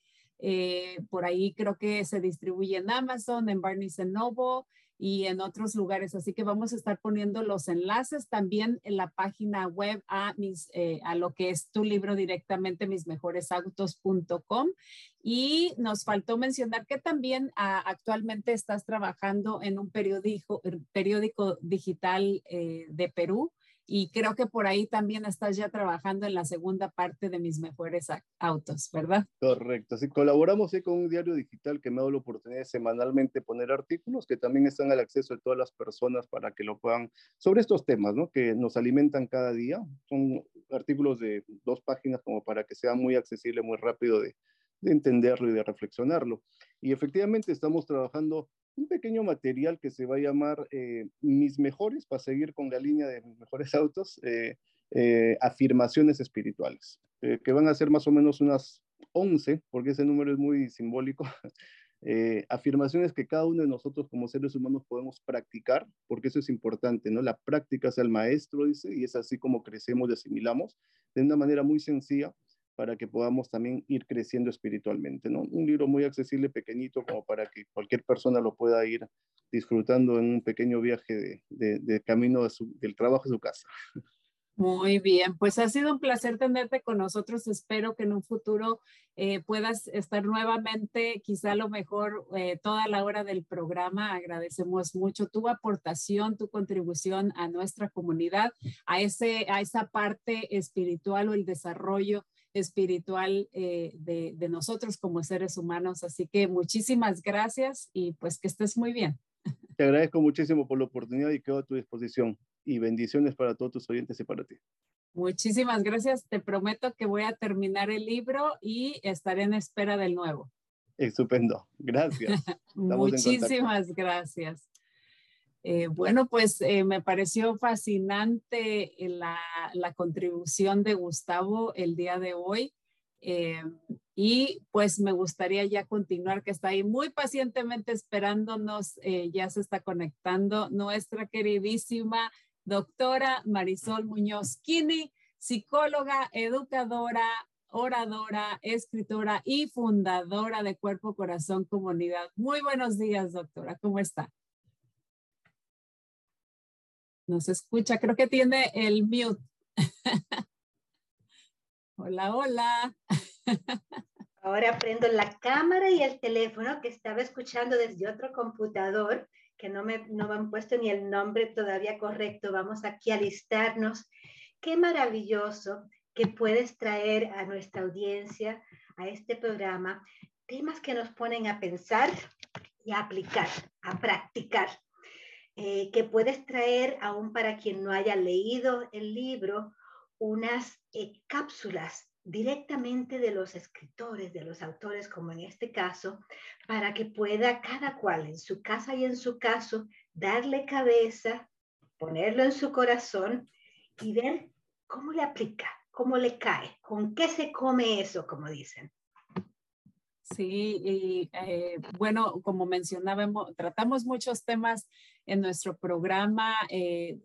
B: por ahí creo que se distribuye en Amazon, en Barnes Noble y en otros lugares. Así que vamos a estar poniendo los enlaces también en la página web a, mis, eh, a lo que es tu libro directamente, mismejoresautos.com. Y nos faltó mencionar que también ah, actualmente estás trabajando en un periódico, periódico digital eh, de Perú y creo que por ahí también estás ya trabajando en la segunda parte de mis mejores autos, ¿verdad?
C: Correcto, sí, colaboramos con un diario digital que me dado la oportunidad de semanalmente poner artículos que también están al acceso de todas las personas para que lo puedan, sobre estos temas, ¿no? Que nos alimentan cada día. Son artículos de dos páginas como para que sea muy accesible, muy rápido de entenderlo y de reflexionarlo. Y efectivamente estamos trabajando un pequeño material que se va a llamar eh, Mis Mejores, para seguir con la línea de Mis Mejores Autos, eh, eh, afirmaciones espirituales, que van a ser más o menos unas 11, porque ese número es muy simbólico. afirmaciones que cada uno de nosotros como seres humanos podemos practicar, porque eso es importante, ¿no? La práctica es el maestro, dice, y es así como crecemos y asimilamos de una manera muy sencilla para que podamos también ir creciendo espiritualmente, ¿no? Un libro muy accesible, pequeñito, como para que cualquier persona lo pueda ir disfrutando en un pequeño viaje de, camino del trabajo a su casa.
B: Muy bien, pues ha sido un placer tenerte con nosotros. Espero que en un futuro eh, puedas estar nuevamente, quizá a lo mejor eh, toda la hora del programa. Agradecemos mucho tu aportación, tu contribución a nuestra comunidad, a, ese, a esa parte espiritual o el desarrollo espiritual eh, de, de, nosotros como seres humanos. Así que muchísimas gracias y pues que estés muy bien.
C: Te agradezco muchísimo por la oportunidad y quedo a tu disposición. Y bendiciones para todos tus oyentes y para ti.
B: Muchísimas gracias. Te prometo que voy a terminar el libro y estaré en espera del nuevo.
C: Estupendo. Gracias.
B: Muchísimas gracias. Eh, bueno, pues eh, me pareció fascinante la, contribución de Gustavo el día de hoy. Eh, y pues me gustaría ya continuar, que está ahí muy pacientemente esperándonos, ya se está conectando nuestra queridísima doctora Marisol Muñoz Kini, psicóloga, educadora, oradora, escritora y fundadora de Cuerpo Corazón Comunidad. Muy buenos días, doctora, ¿cómo está? No se escucha, creo que tiene el mute. hola, hola.
D: Ahora prendo la cámara y el teléfono que estaba escuchando desde otro computador, que no me, no me han puesto ni el nombre todavía correcto. Vamos aquí a listarnos. Qué maravilloso que puedes traer a nuestra audiencia, a este programa, temas que nos ponen a pensar y a aplicar, a practicar. Eh, que puedes traer, aún para quien no haya leído el libro, unas eh, cápsulas directamente de los escritores, de los autores, como en este caso, para que pueda cada cual en su casa y en su caso darle cabeza, ponerlo en su corazón y ver cómo le aplica, cómo le cae, con qué se come eso, como dicen.
B: Sí, y eh, bueno, como mencionábamos, tratamos muchos temas en nuestro programa eh,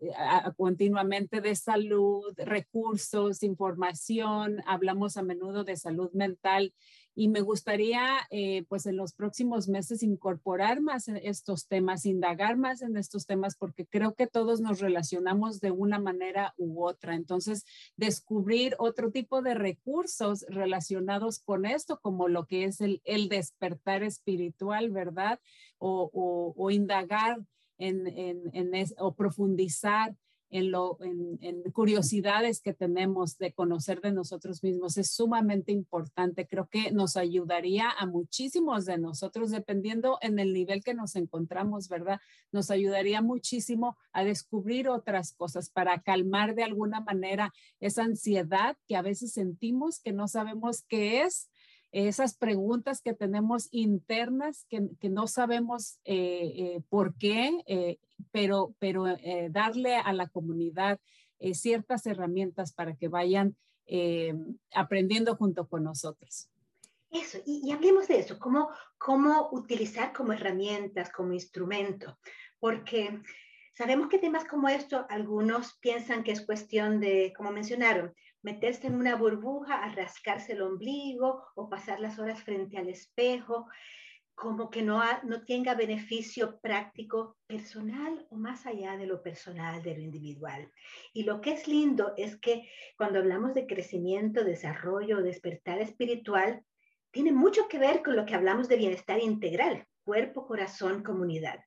B: continuamente de salud, recursos, información, hablamos a menudo de salud mental y me gustaría eh, pues en los próximos meses incorporar más estos temas, indagar más en estos temas porque creo que todos nos relacionamos de una manera u otra. Entonces, descubrir otro tipo de recursos relacionados con esto, como lo que es el, el despertar espiritual, ¿verdad? O, o, o indagar en, en, en o profundizar en, lo, en, curiosidades que tenemos de conocer de nosotros mismos es sumamente importante. Creo que nos ayudaría a muchísimos de nosotros, dependiendo en el nivel que nos encontramos, ¿verdad? Nos ayudaría muchísimo a descubrir otras cosas para calmar de alguna manera esa ansiedad que a veces sentimos que no sabemos qué es esas preguntas que tenemos internas que, no sabemos eh, eh, por qué, eh, pero, pero darle a la comunidad ciertas herramientas para que vayan aprendiendo junto con nosotros.
D: Eso, y, y, hablemos de eso, cómo, cómo utilizar como herramientas, como instrumento, porque sabemos que temas como esto, algunos piensan que es cuestión de, como mencionaron, meterse en una burbuja, a rascarse el ombligo o pasar las horas frente al espejo, como que no, no tenga beneficio práctico personal o más allá de lo personal, de lo individual. Y lo que es lindo es que cuando hablamos de crecimiento, desarrollo, despertar espiritual, tiene mucho que ver con lo que hablamos de bienestar integral, cuerpo, corazón, comunidad.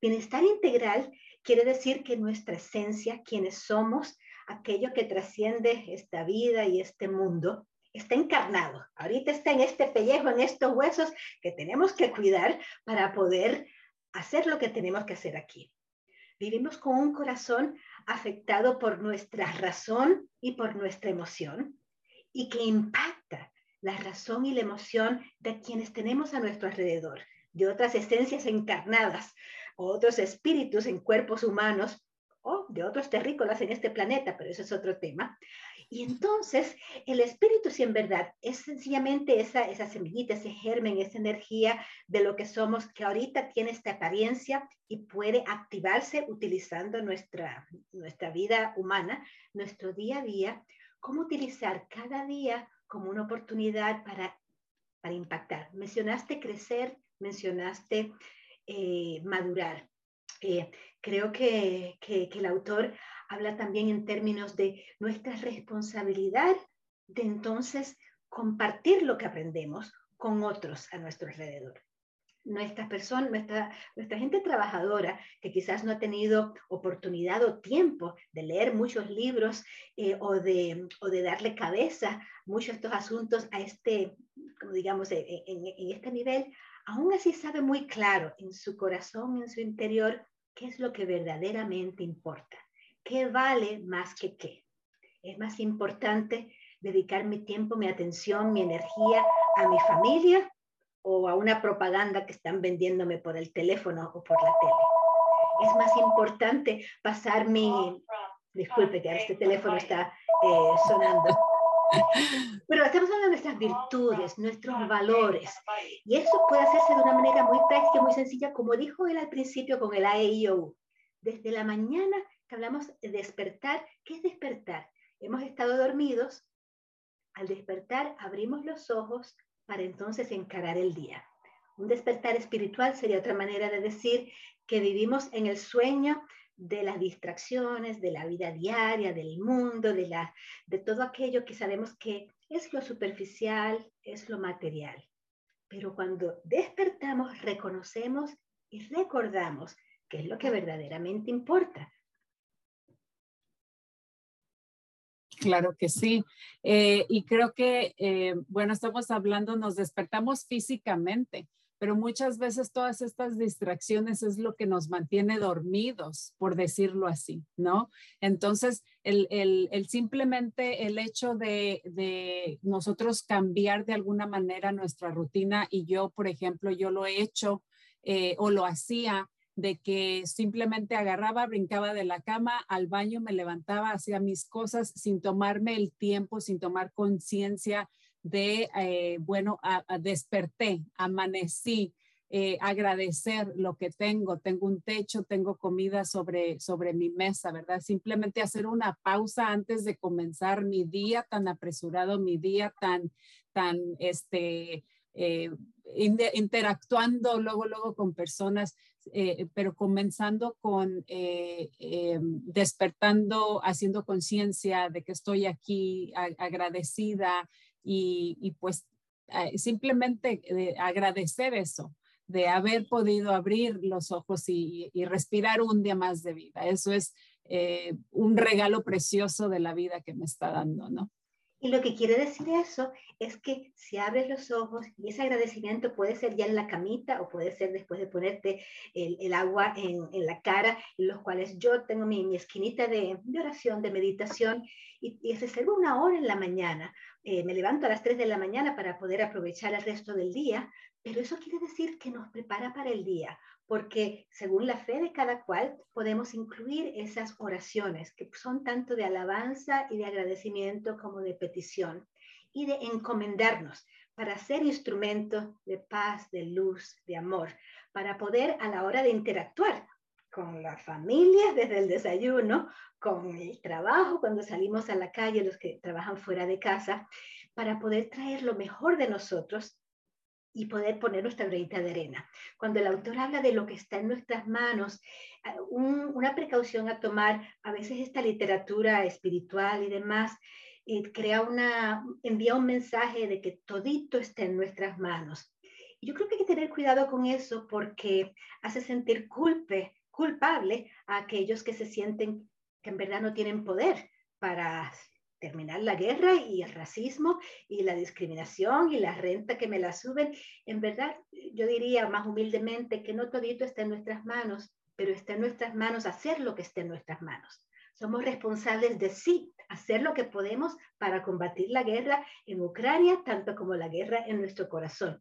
D: Bienestar integral quiere decir que nuestra esencia, quienes somos, aquello que trasciende esta vida y este mundo, está encarnado. Ahorita está en este pellejo, en estos huesos que tenemos que cuidar para poder hacer lo que tenemos que hacer aquí. Vivimos con un corazón afectado por nuestra razón y por nuestra emoción y que impacta la razón y la emoción de quienes tenemos a nuestro alrededor, de otras esencias encarnadas, otros espíritus en cuerpos humanos de otros terrícolas en este planeta, pero eso es otro tema. Y entonces el espíritu, si en verdad es sencillamente esa, esa semillita, ese germen, esa energía de lo que somos, que ahorita tiene esta apariencia y puede activarse utilizando nuestra, nuestra vida humana, nuestro día a día, cómo utilizar cada día como una oportunidad para, para impactar. Mencionaste crecer, mencionaste eh, madurar. Eh, creo que, que, el autor habla también en términos de nuestra responsabilidad de entonces compartir lo que aprendemos con otros a nuestro alrededor. Nuestra persona, nuestra, nuestra gente trabajadora que quizás no ha tenido oportunidad o tiempo de leer muchos libros eh, o, de, o de darle cabeza muchos de estos asuntos a este, como digamos, en, en este nivel, aún así sabe muy claro en su corazón, en su interior, qué es lo que verdaderamente importa, qué vale más que qué. Es más importante dedicar mi tiempo, mi atención, mi energía a mi familia o a una propaganda que están vendiéndome por el teléfono o por la tele. Es más importante pasar mi... Disculpe que este teléfono está eh, sonando. Pero estamos hablando de nuestras virtudes, nuestros valores. Y eso puede hacerse de una manera muy práctica, muy sencilla, como dijo él al principio con el AEIO. Desde la mañana que hablamos de despertar, ¿qué es despertar? Hemos estado dormidos. Al despertar abrimos los ojos para entonces encarar el día. Un despertar espiritual sería otra manera de decir que vivimos en el sueño de las distracciones, de la vida diaria, del mundo, de, la, de todo aquello que sabemos que es lo superficial, es lo material. Pero cuando despertamos, reconocemos y recordamos qué es lo que verdaderamente importa.
B: Claro que sí. Eh, y creo que, eh, bueno, estamos hablando, nos despertamos físicamente, pero muchas veces todas estas distracciones es lo que nos mantiene dormidos, por decirlo así, ¿no? Entonces, el, simplemente el hecho de, nosotros cambiar de alguna manera nuestra rutina y yo, por ejemplo, yo lo he hecho eh, o lo hacía de que simplemente agarraba, brincaba de la cama al baño, me levantaba, hacía mis cosas sin tomarme el tiempo, sin tomar conciencia de, eh, bueno, desperté, amanecí, eh, agradecer lo que tengo, tengo un techo, tengo comida sobre, sobre mi mesa, ¿verdad? Simplemente hacer una pausa antes de comenzar mi día tan apresurado, mi día tan, tan, este, eh, interactuando luego, luego con personas, pero comenzando con despertando, haciendo conciencia de que estoy aquí agradecida, y, pues eh, simplemente agradecer eso, de haber podido abrir los ojos y, respirar un día más de vida. Eso es, eh, un regalo precioso de la vida que me está dando, ¿no?
D: Y lo que quiere decir eso es que si abres los ojos y ese agradecimiento puede ser ya en la camita o puede ser después de ponerte el, agua en, la cara, en los cuales yo tengo mi, esquinita de, oración, de meditación y, y reservo una hora en la mañana. Eh, me levanto a las 3 de la mañana para poder aprovechar el resto del día, pero eso quiere decir que nos prepara para el día porque según la fe de cada cual podemos incluir esas oraciones que son tanto de alabanza y de agradecimiento como de petición y de encomendarnos para ser instrumentos de paz, de luz, de amor, para poder a la hora de interactuar con la familia desde el desayuno, con el trabajo cuando salimos a la calle, los que trabajan fuera de casa, para poder traer lo mejor de nosotros y poder poner nuestra granita de arena. Cuando el autor habla de lo que está en nuestras manos, ah, una precaución a tomar, a veces esta literatura espiritual y demás, eh, crea una, envía un mensaje de que todito está en nuestras manos. Yo creo que hay que tener cuidado con eso porque hace sentir culpe, culpable a aquellos que se sienten que en verdad no tienen poder para terminar la guerra y el racismo y la discriminación y la renta que me la suben. En verdad, yo diría más humildemente que no todito está en nuestras manos, pero está en nuestras manos hacer lo que esté en nuestras manos. Somos responsables de sí, hacer lo que podemos para combatir la guerra en Ucrania, tanto como la guerra en nuestro corazón.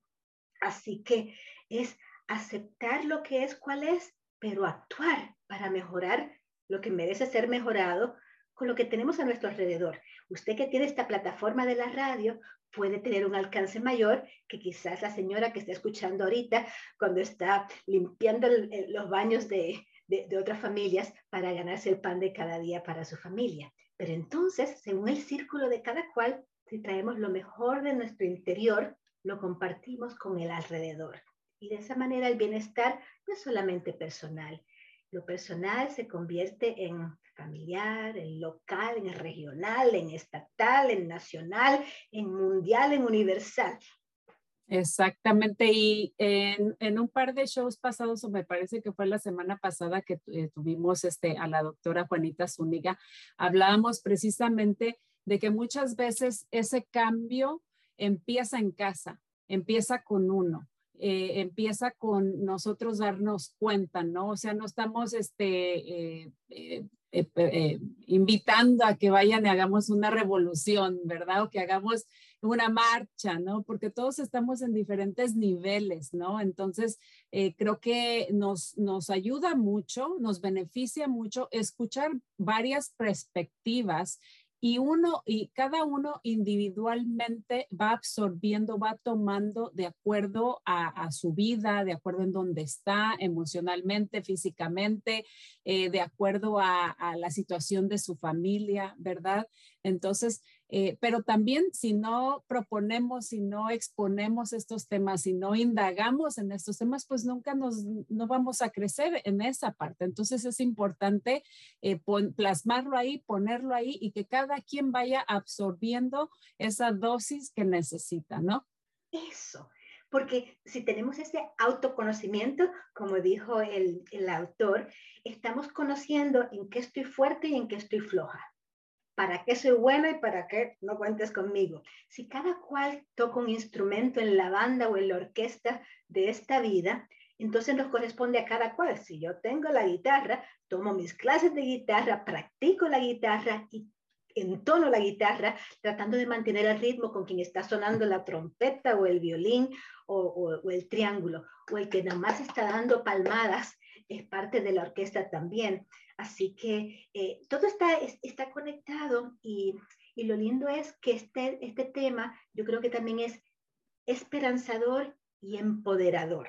D: Así que es aceptar lo que es, cuál es, pero actuar para mejorar lo que merece ser mejorado con lo que tenemos a nuestro alrededor. Usted que tiene esta plataforma de la radio puede tener un alcance mayor que quizás la señora que está escuchando ahorita cuando está limpiando los baños de, de otras familias para ganarse el pan de cada día para su familia. Pero entonces, según el círculo de cada cual, si traemos lo mejor de nuestro interior, lo compartimos con el alrededor. Y de esa manera el bienestar no es solamente personal. Lo personal se convierte en familiar, en local, en regional, en estatal, en nacional, en mundial, en universal.
B: Exactamente, y en, un par de shows pasados, o me parece que fue la semana pasada que eh, tuvimos este, a la doctora Juanita Zúñiga, hablábamos precisamente de que muchas veces ese cambio empieza en casa, empieza con uno. Eh, empieza con nosotros darnos cuenta, ¿no? O sea, no estamos este, eh, eh, invitando a que vayan y hagamos una revolución, ¿verdad? O que hagamos una marcha, ¿no? Porque todos estamos en diferentes niveles, ¿no? Entonces, creo que nos, nos ayuda mucho, nos beneficia mucho escuchar varias perspectivas y uno y cada uno individualmente va absorbiendo, va tomando de acuerdo a, su vida, de acuerdo en dónde está emocionalmente, físicamente, eh, de acuerdo a, a, la situación de su familia, ¿verdad? Entonces, eh, pero también si no proponemos, si no exponemos estos temas, si no indagamos en estos temas, pues nunca nos, no vamos a crecer en esa parte. Entonces es importante eh, plasmarlo ahí, ponerlo ahí y que cada quien vaya absorbiendo esa dosis que necesita, ¿no?
D: Eso, porque si tenemos ese autoconocimiento, como dijo el, el autor, estamos conociendo en qué estoy fuerte y en qué estoy floja para qué soy buena y para qué no cuentes conmigo. Si cada cual toca un instrumento en la banda o en la orquesta de esta vida, entonces nos corresponde a cada cual. Si yo tengo la guitarra, tomo mis clases de guitarra, practico la guitarra y entono la guitarra tratando de mantener el ritmo con quien está sonando la trompeta o el violín o, o el triángulo o el que nada más está dando palmadas es parte de la orquesta también. Así que eh, todo está, está conectado y, y, lo lindo es que este, este tema yo creo que también es esperanzador y empoderador.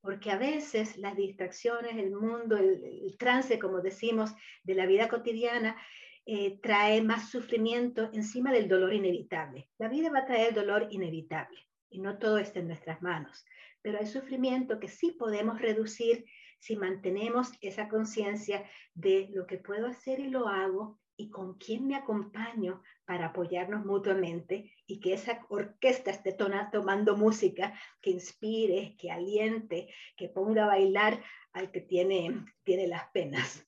D: Porque a veces las distracciones, el mundo, el, trance, como decimos, de la vida cotidiana, eh, trae más sufrimiento encima del dolor inevitable. La vida va a traer dolor inevitable y no todo está en nuestras manos, pero hay sufrimiento que sí podemos reducir si mantenemos esa conciencia de lo que puedo hacer y lo hago y con quién me acompaño para apoyarnos mutuamente y que esa orquesta esté tomando música que inspire, que aliente, que ponga a bailar al que tiene, tiene las penas.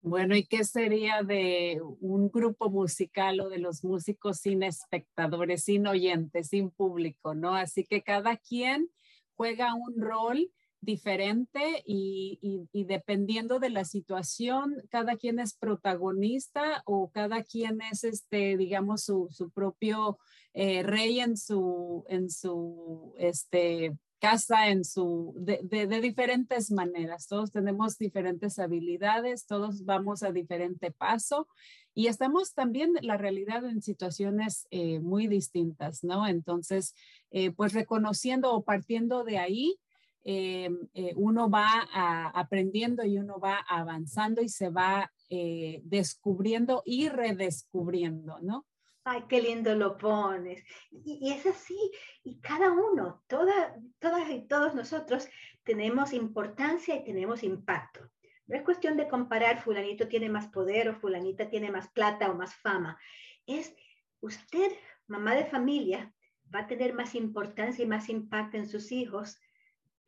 B: Bueno, ¿y qué sería de un grupo musical o de los músicos sin espectadores, sin oyentes, sin público, ¿no? Así que cada quien juega un rol diferente y, dependiendo de la situación, cada quien es protagonista o cada quien es, este, digamos, su, propio eh, rey en su, en su, este, casa en su, de, de, diferentes maneras. Todos tenemos diferentes habilidades, todos vamos a diferente paso y estamos también, la realidad, en situaciones eh, muy distintas, ¿no? Entonces, eh, pues reconociendo o partiendo de ahí, eh, uno va aprendiendo y uno va avanzando y se va descubriendo y redescubriendo, ¿no?
D: Ay, qué lindo lo pones. Y, es así, y cada uno, toda, todas y todos nosotros tenemos importancia y tenemos impacto. No es cuestión de comparar fulanito tiene más poder o fulanita tiene más plata o más fama. Es usted, mamá de familia, va a tener más importancia y más impacto en sus hijos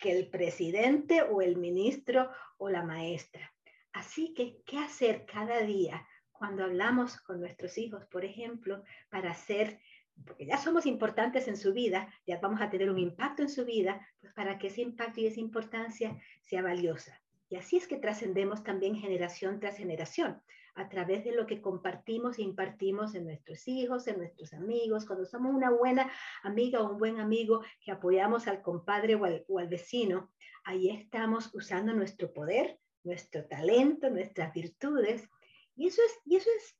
D: que el presidente o el ministro o la maestra. Así que, ¿qué hacer cada día cuando hablamos con nuestros hijos, por ejemplo, para hacer, porque ya somos importantes en su vida, ya vamos a tener un impacto en su vida, pues para que ese impacto y esa importancia sea valiosa. Y así es que trascendemos también generación tras generación, a través de lo que compartimos e impartimos en nuestros hijos, en nuestros amigos, cuando somos una buena amiga o un buen amigo que apoyamos al compadre o al, o al vecino, ahí estamos usando nuestro poder, nuestro talento, nuestras virtudes y eso es, y eso es,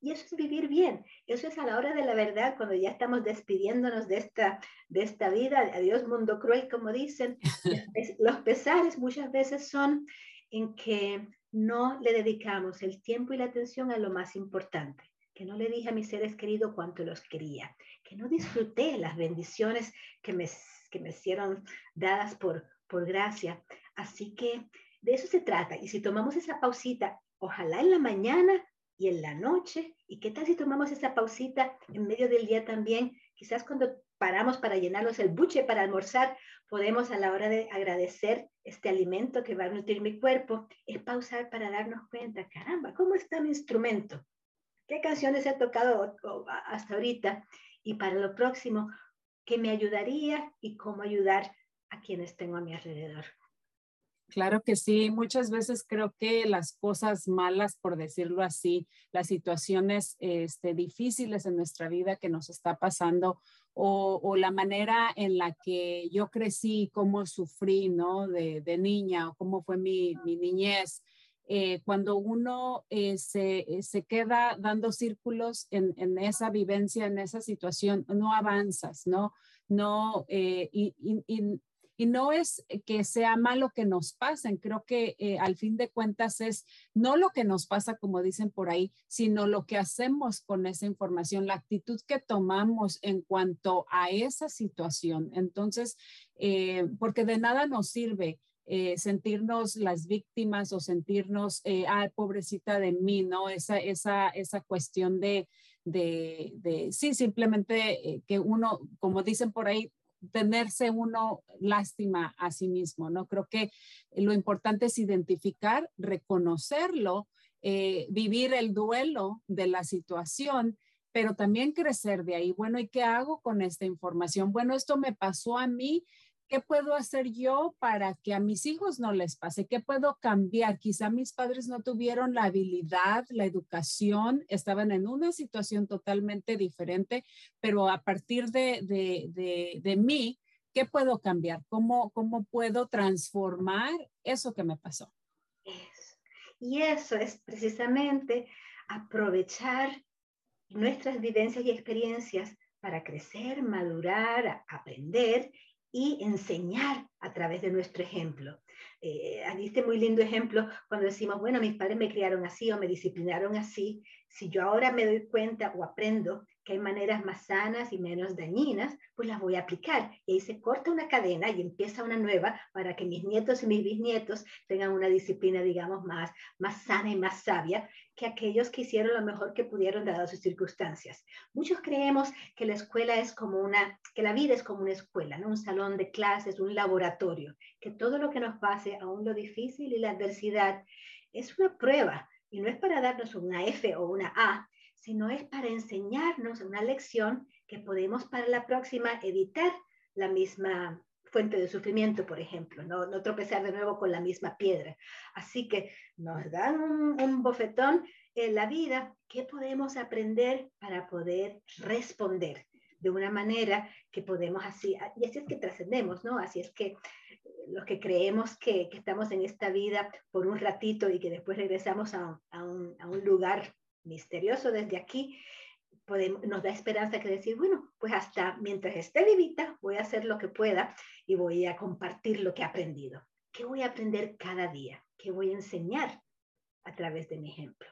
D: y eso es vivir bien. Eso es a la hora de la verdad, cuando ya estamos despidiéndonos de esta, de esta vida. Adiós mundo cruel, como dicen. Los pesares muchas veces son en que no le dedicamos el tiempo y la atención a lo más importante, que no le dije a mis seres queridos cuánto los quería, que no disfruté las bendiciones que me, que me hicieron dadas por, por gracia. Así que de eso se trata. Y si tomamos esa pausita ojalá en la mañana y en la noche. ¿Y qué tal si tomamos esa pausita en medio del día también? Quizás cuando paramos para llenarnos el buche para almorzar, podemos a la hora de agradecer este alimento que va a nutrir mi cuerpo, es pausar para darnos cuenta, caramba, ¿cómo está mi instrumento? ¿Qué canciones he tocado hasta ahorita? Y para lo próximo, ¿qué me ayudaría y cómo ayudar a quienes tengo a mi alrededor?
B: Claro que sí, muchas veces creo que las cosas malas, por decirlo así, las situaciones este, difíciles en nuestra vida que nos está pasando o, la manera en la que yo crecí, cómo sufrí, ¿no? De, niña o cómo fue mi, niñez. Eh, cuando uno eh, se, se, queda dando círculos en, en, esa vivencia, en esa situación, no avanzas, ¿no? No, eh, no es que sea malo que nos pasen, creo que eh, al fin de cuentas es no lo que nos pasa, como dicen por ahí, sino lo que hacemos con esa información, la actitud que tomamos en cuanto a esa situación. Entonces, eh, porque de nada nos sirve. Eh, sentirnos las víctimas o sentirnos, ah, pobrecita de mí, ¿no? Esa, esa, esa cuestión de, de, sí, simplemente que uno, como dicen por ahí, tenerse uno lástima a sí mismo, ¿no? Creo que lo importante es identificar, reconocerlo, eh, vivir el duelo de la situación, pero también crecer de ahí. Bueno, ¿y qué hago con esta información? Bueno, esto me pasó a mí, ¿Qué puedo hacer yo para que a mis hijos no les pase? ¿Qué puedo cambiar? Quizá mis padres no tuvieron la habilidad, la educación, estaban en una situación totalmente diferente, pero a partir de, de, de, mí, ¿qué puedo cambiar? ¿Cómo, ¿Cómo puedo transformar eso que me pasó?
D: Y eso es precisamente aprovechar nuestras vivencias y experiencias para crecer, madurar, aprender y enseñar a través de nuestro ejemplo. Eh, este muy lindo ejemplo cuando decimos, bueno, mis padres me criaron así o me disciplinaron así. Si yo ahora me doy cuenta o aprendo que hay maneras más sanas y menos dañinas, pues las voy a aplicar. Y ahí se corta una cadena y empieza una nueva para que mis nietos y mis bisnietos tengan una disciplina, digamos, más, más sana y más sabia que aquellos que hicieron lo mejor que pudieron dadas sus circunstancias. Muchos creemos que la escuela es como una, que la vida es como una escuela, ¿no? un salón de clases, un laboratorio, que todo lo que nos pase, aún lo difícil y la adversidad, es una prueba Y no es para darnos una F o una A, sino es para enseñarnos una lección que podemos para la próxima evitar la misma fuente de sufrimiento, por ejemplo, no, tropezar de nuevo con la misma piedra. Así que nos dan un, bofetón en la vida, ¿qué podemos aprender para poder responder? de una manera que podemos así, y así es que trascendemos, ¿no? Así es que los que creemos que, estamos en esta vida por un ratito y que después regresamos a un, lugar misterioso desde aquí, podemos, nos da esperanza que decir, bueno, pues hasta mientras esté vivita voy a hacer lo que pueda y voy a compartir lo que he aprendido. ¿Qué voy a aprender cada día? ¿Qué voy a enseñar a través de mi ejemplo?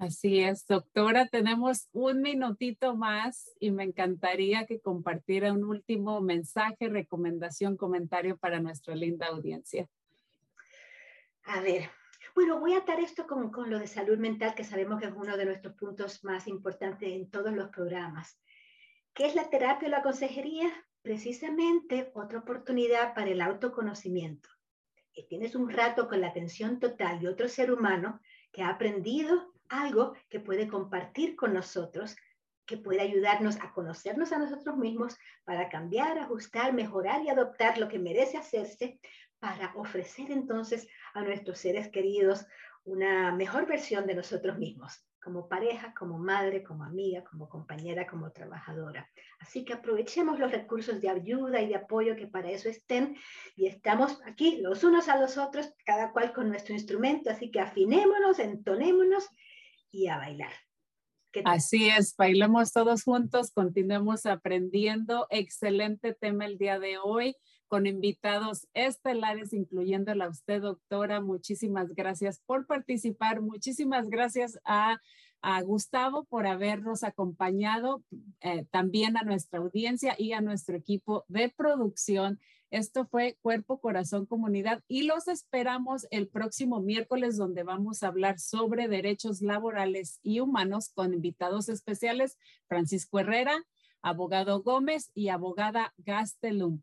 B: Así es, doctora, tenemos un minutito más y me encantaría que compartiera un último mensaje, recomendación, comentario para nuestra linda audiencia.
D: A ver, bueno, voy a atar esto con, con, lo de salud mental, que sabemos que es uno de nuestros puntos más importantes en todos los programas. ¿Qué es la terapia o la consejería? Precisamente otra oportunidad para el autoconocimiento. Y tienes un rato con la atención total de otro ser humano que ha aprendido algo que puede compartir con nosotros, que puede ayudarnos a conocernos a nosotros mismos para cambiar, ajustar, mejorar y adoptar lo que merece hacerse para ofrecer entonces a nuestros seres queridos una mejor versión de nosotros mismos, como pareja, como madre, como amiga, como compañera, como trabajadora. Así que aprovechemos los recursos de ayuda y de apoyo que para eso estén y estamos aquí los unos a los otros, cada cual con nuestro instrumento, así que afinémonos, entonémonos y a bailar.
B: Así es, bailemos todos juntos, continuemos aprendiendo. Excelente tema el día de hoy con invitados estelares, incluyéndola a usted, doctora. Muchísimas gracias por participar. Muchísimas gracias a, Gustavo por habernos acompañado, eh, también a nuestra audiencia y a nuestro equipo de producción. Esto fue Cuerpo, Corazón, Comunidad y los esperamos el próximo miércoles donde vamos a hablar sobre derechos laborales y humanos con invitados especiales, Francisco Herrera, abogado Gómez y abogada Gastelum.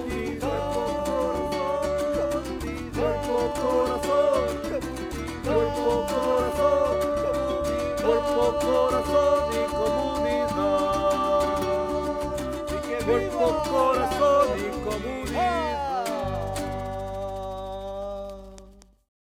E: Cuerpo, corazón y comunidad cuerpo, corazón.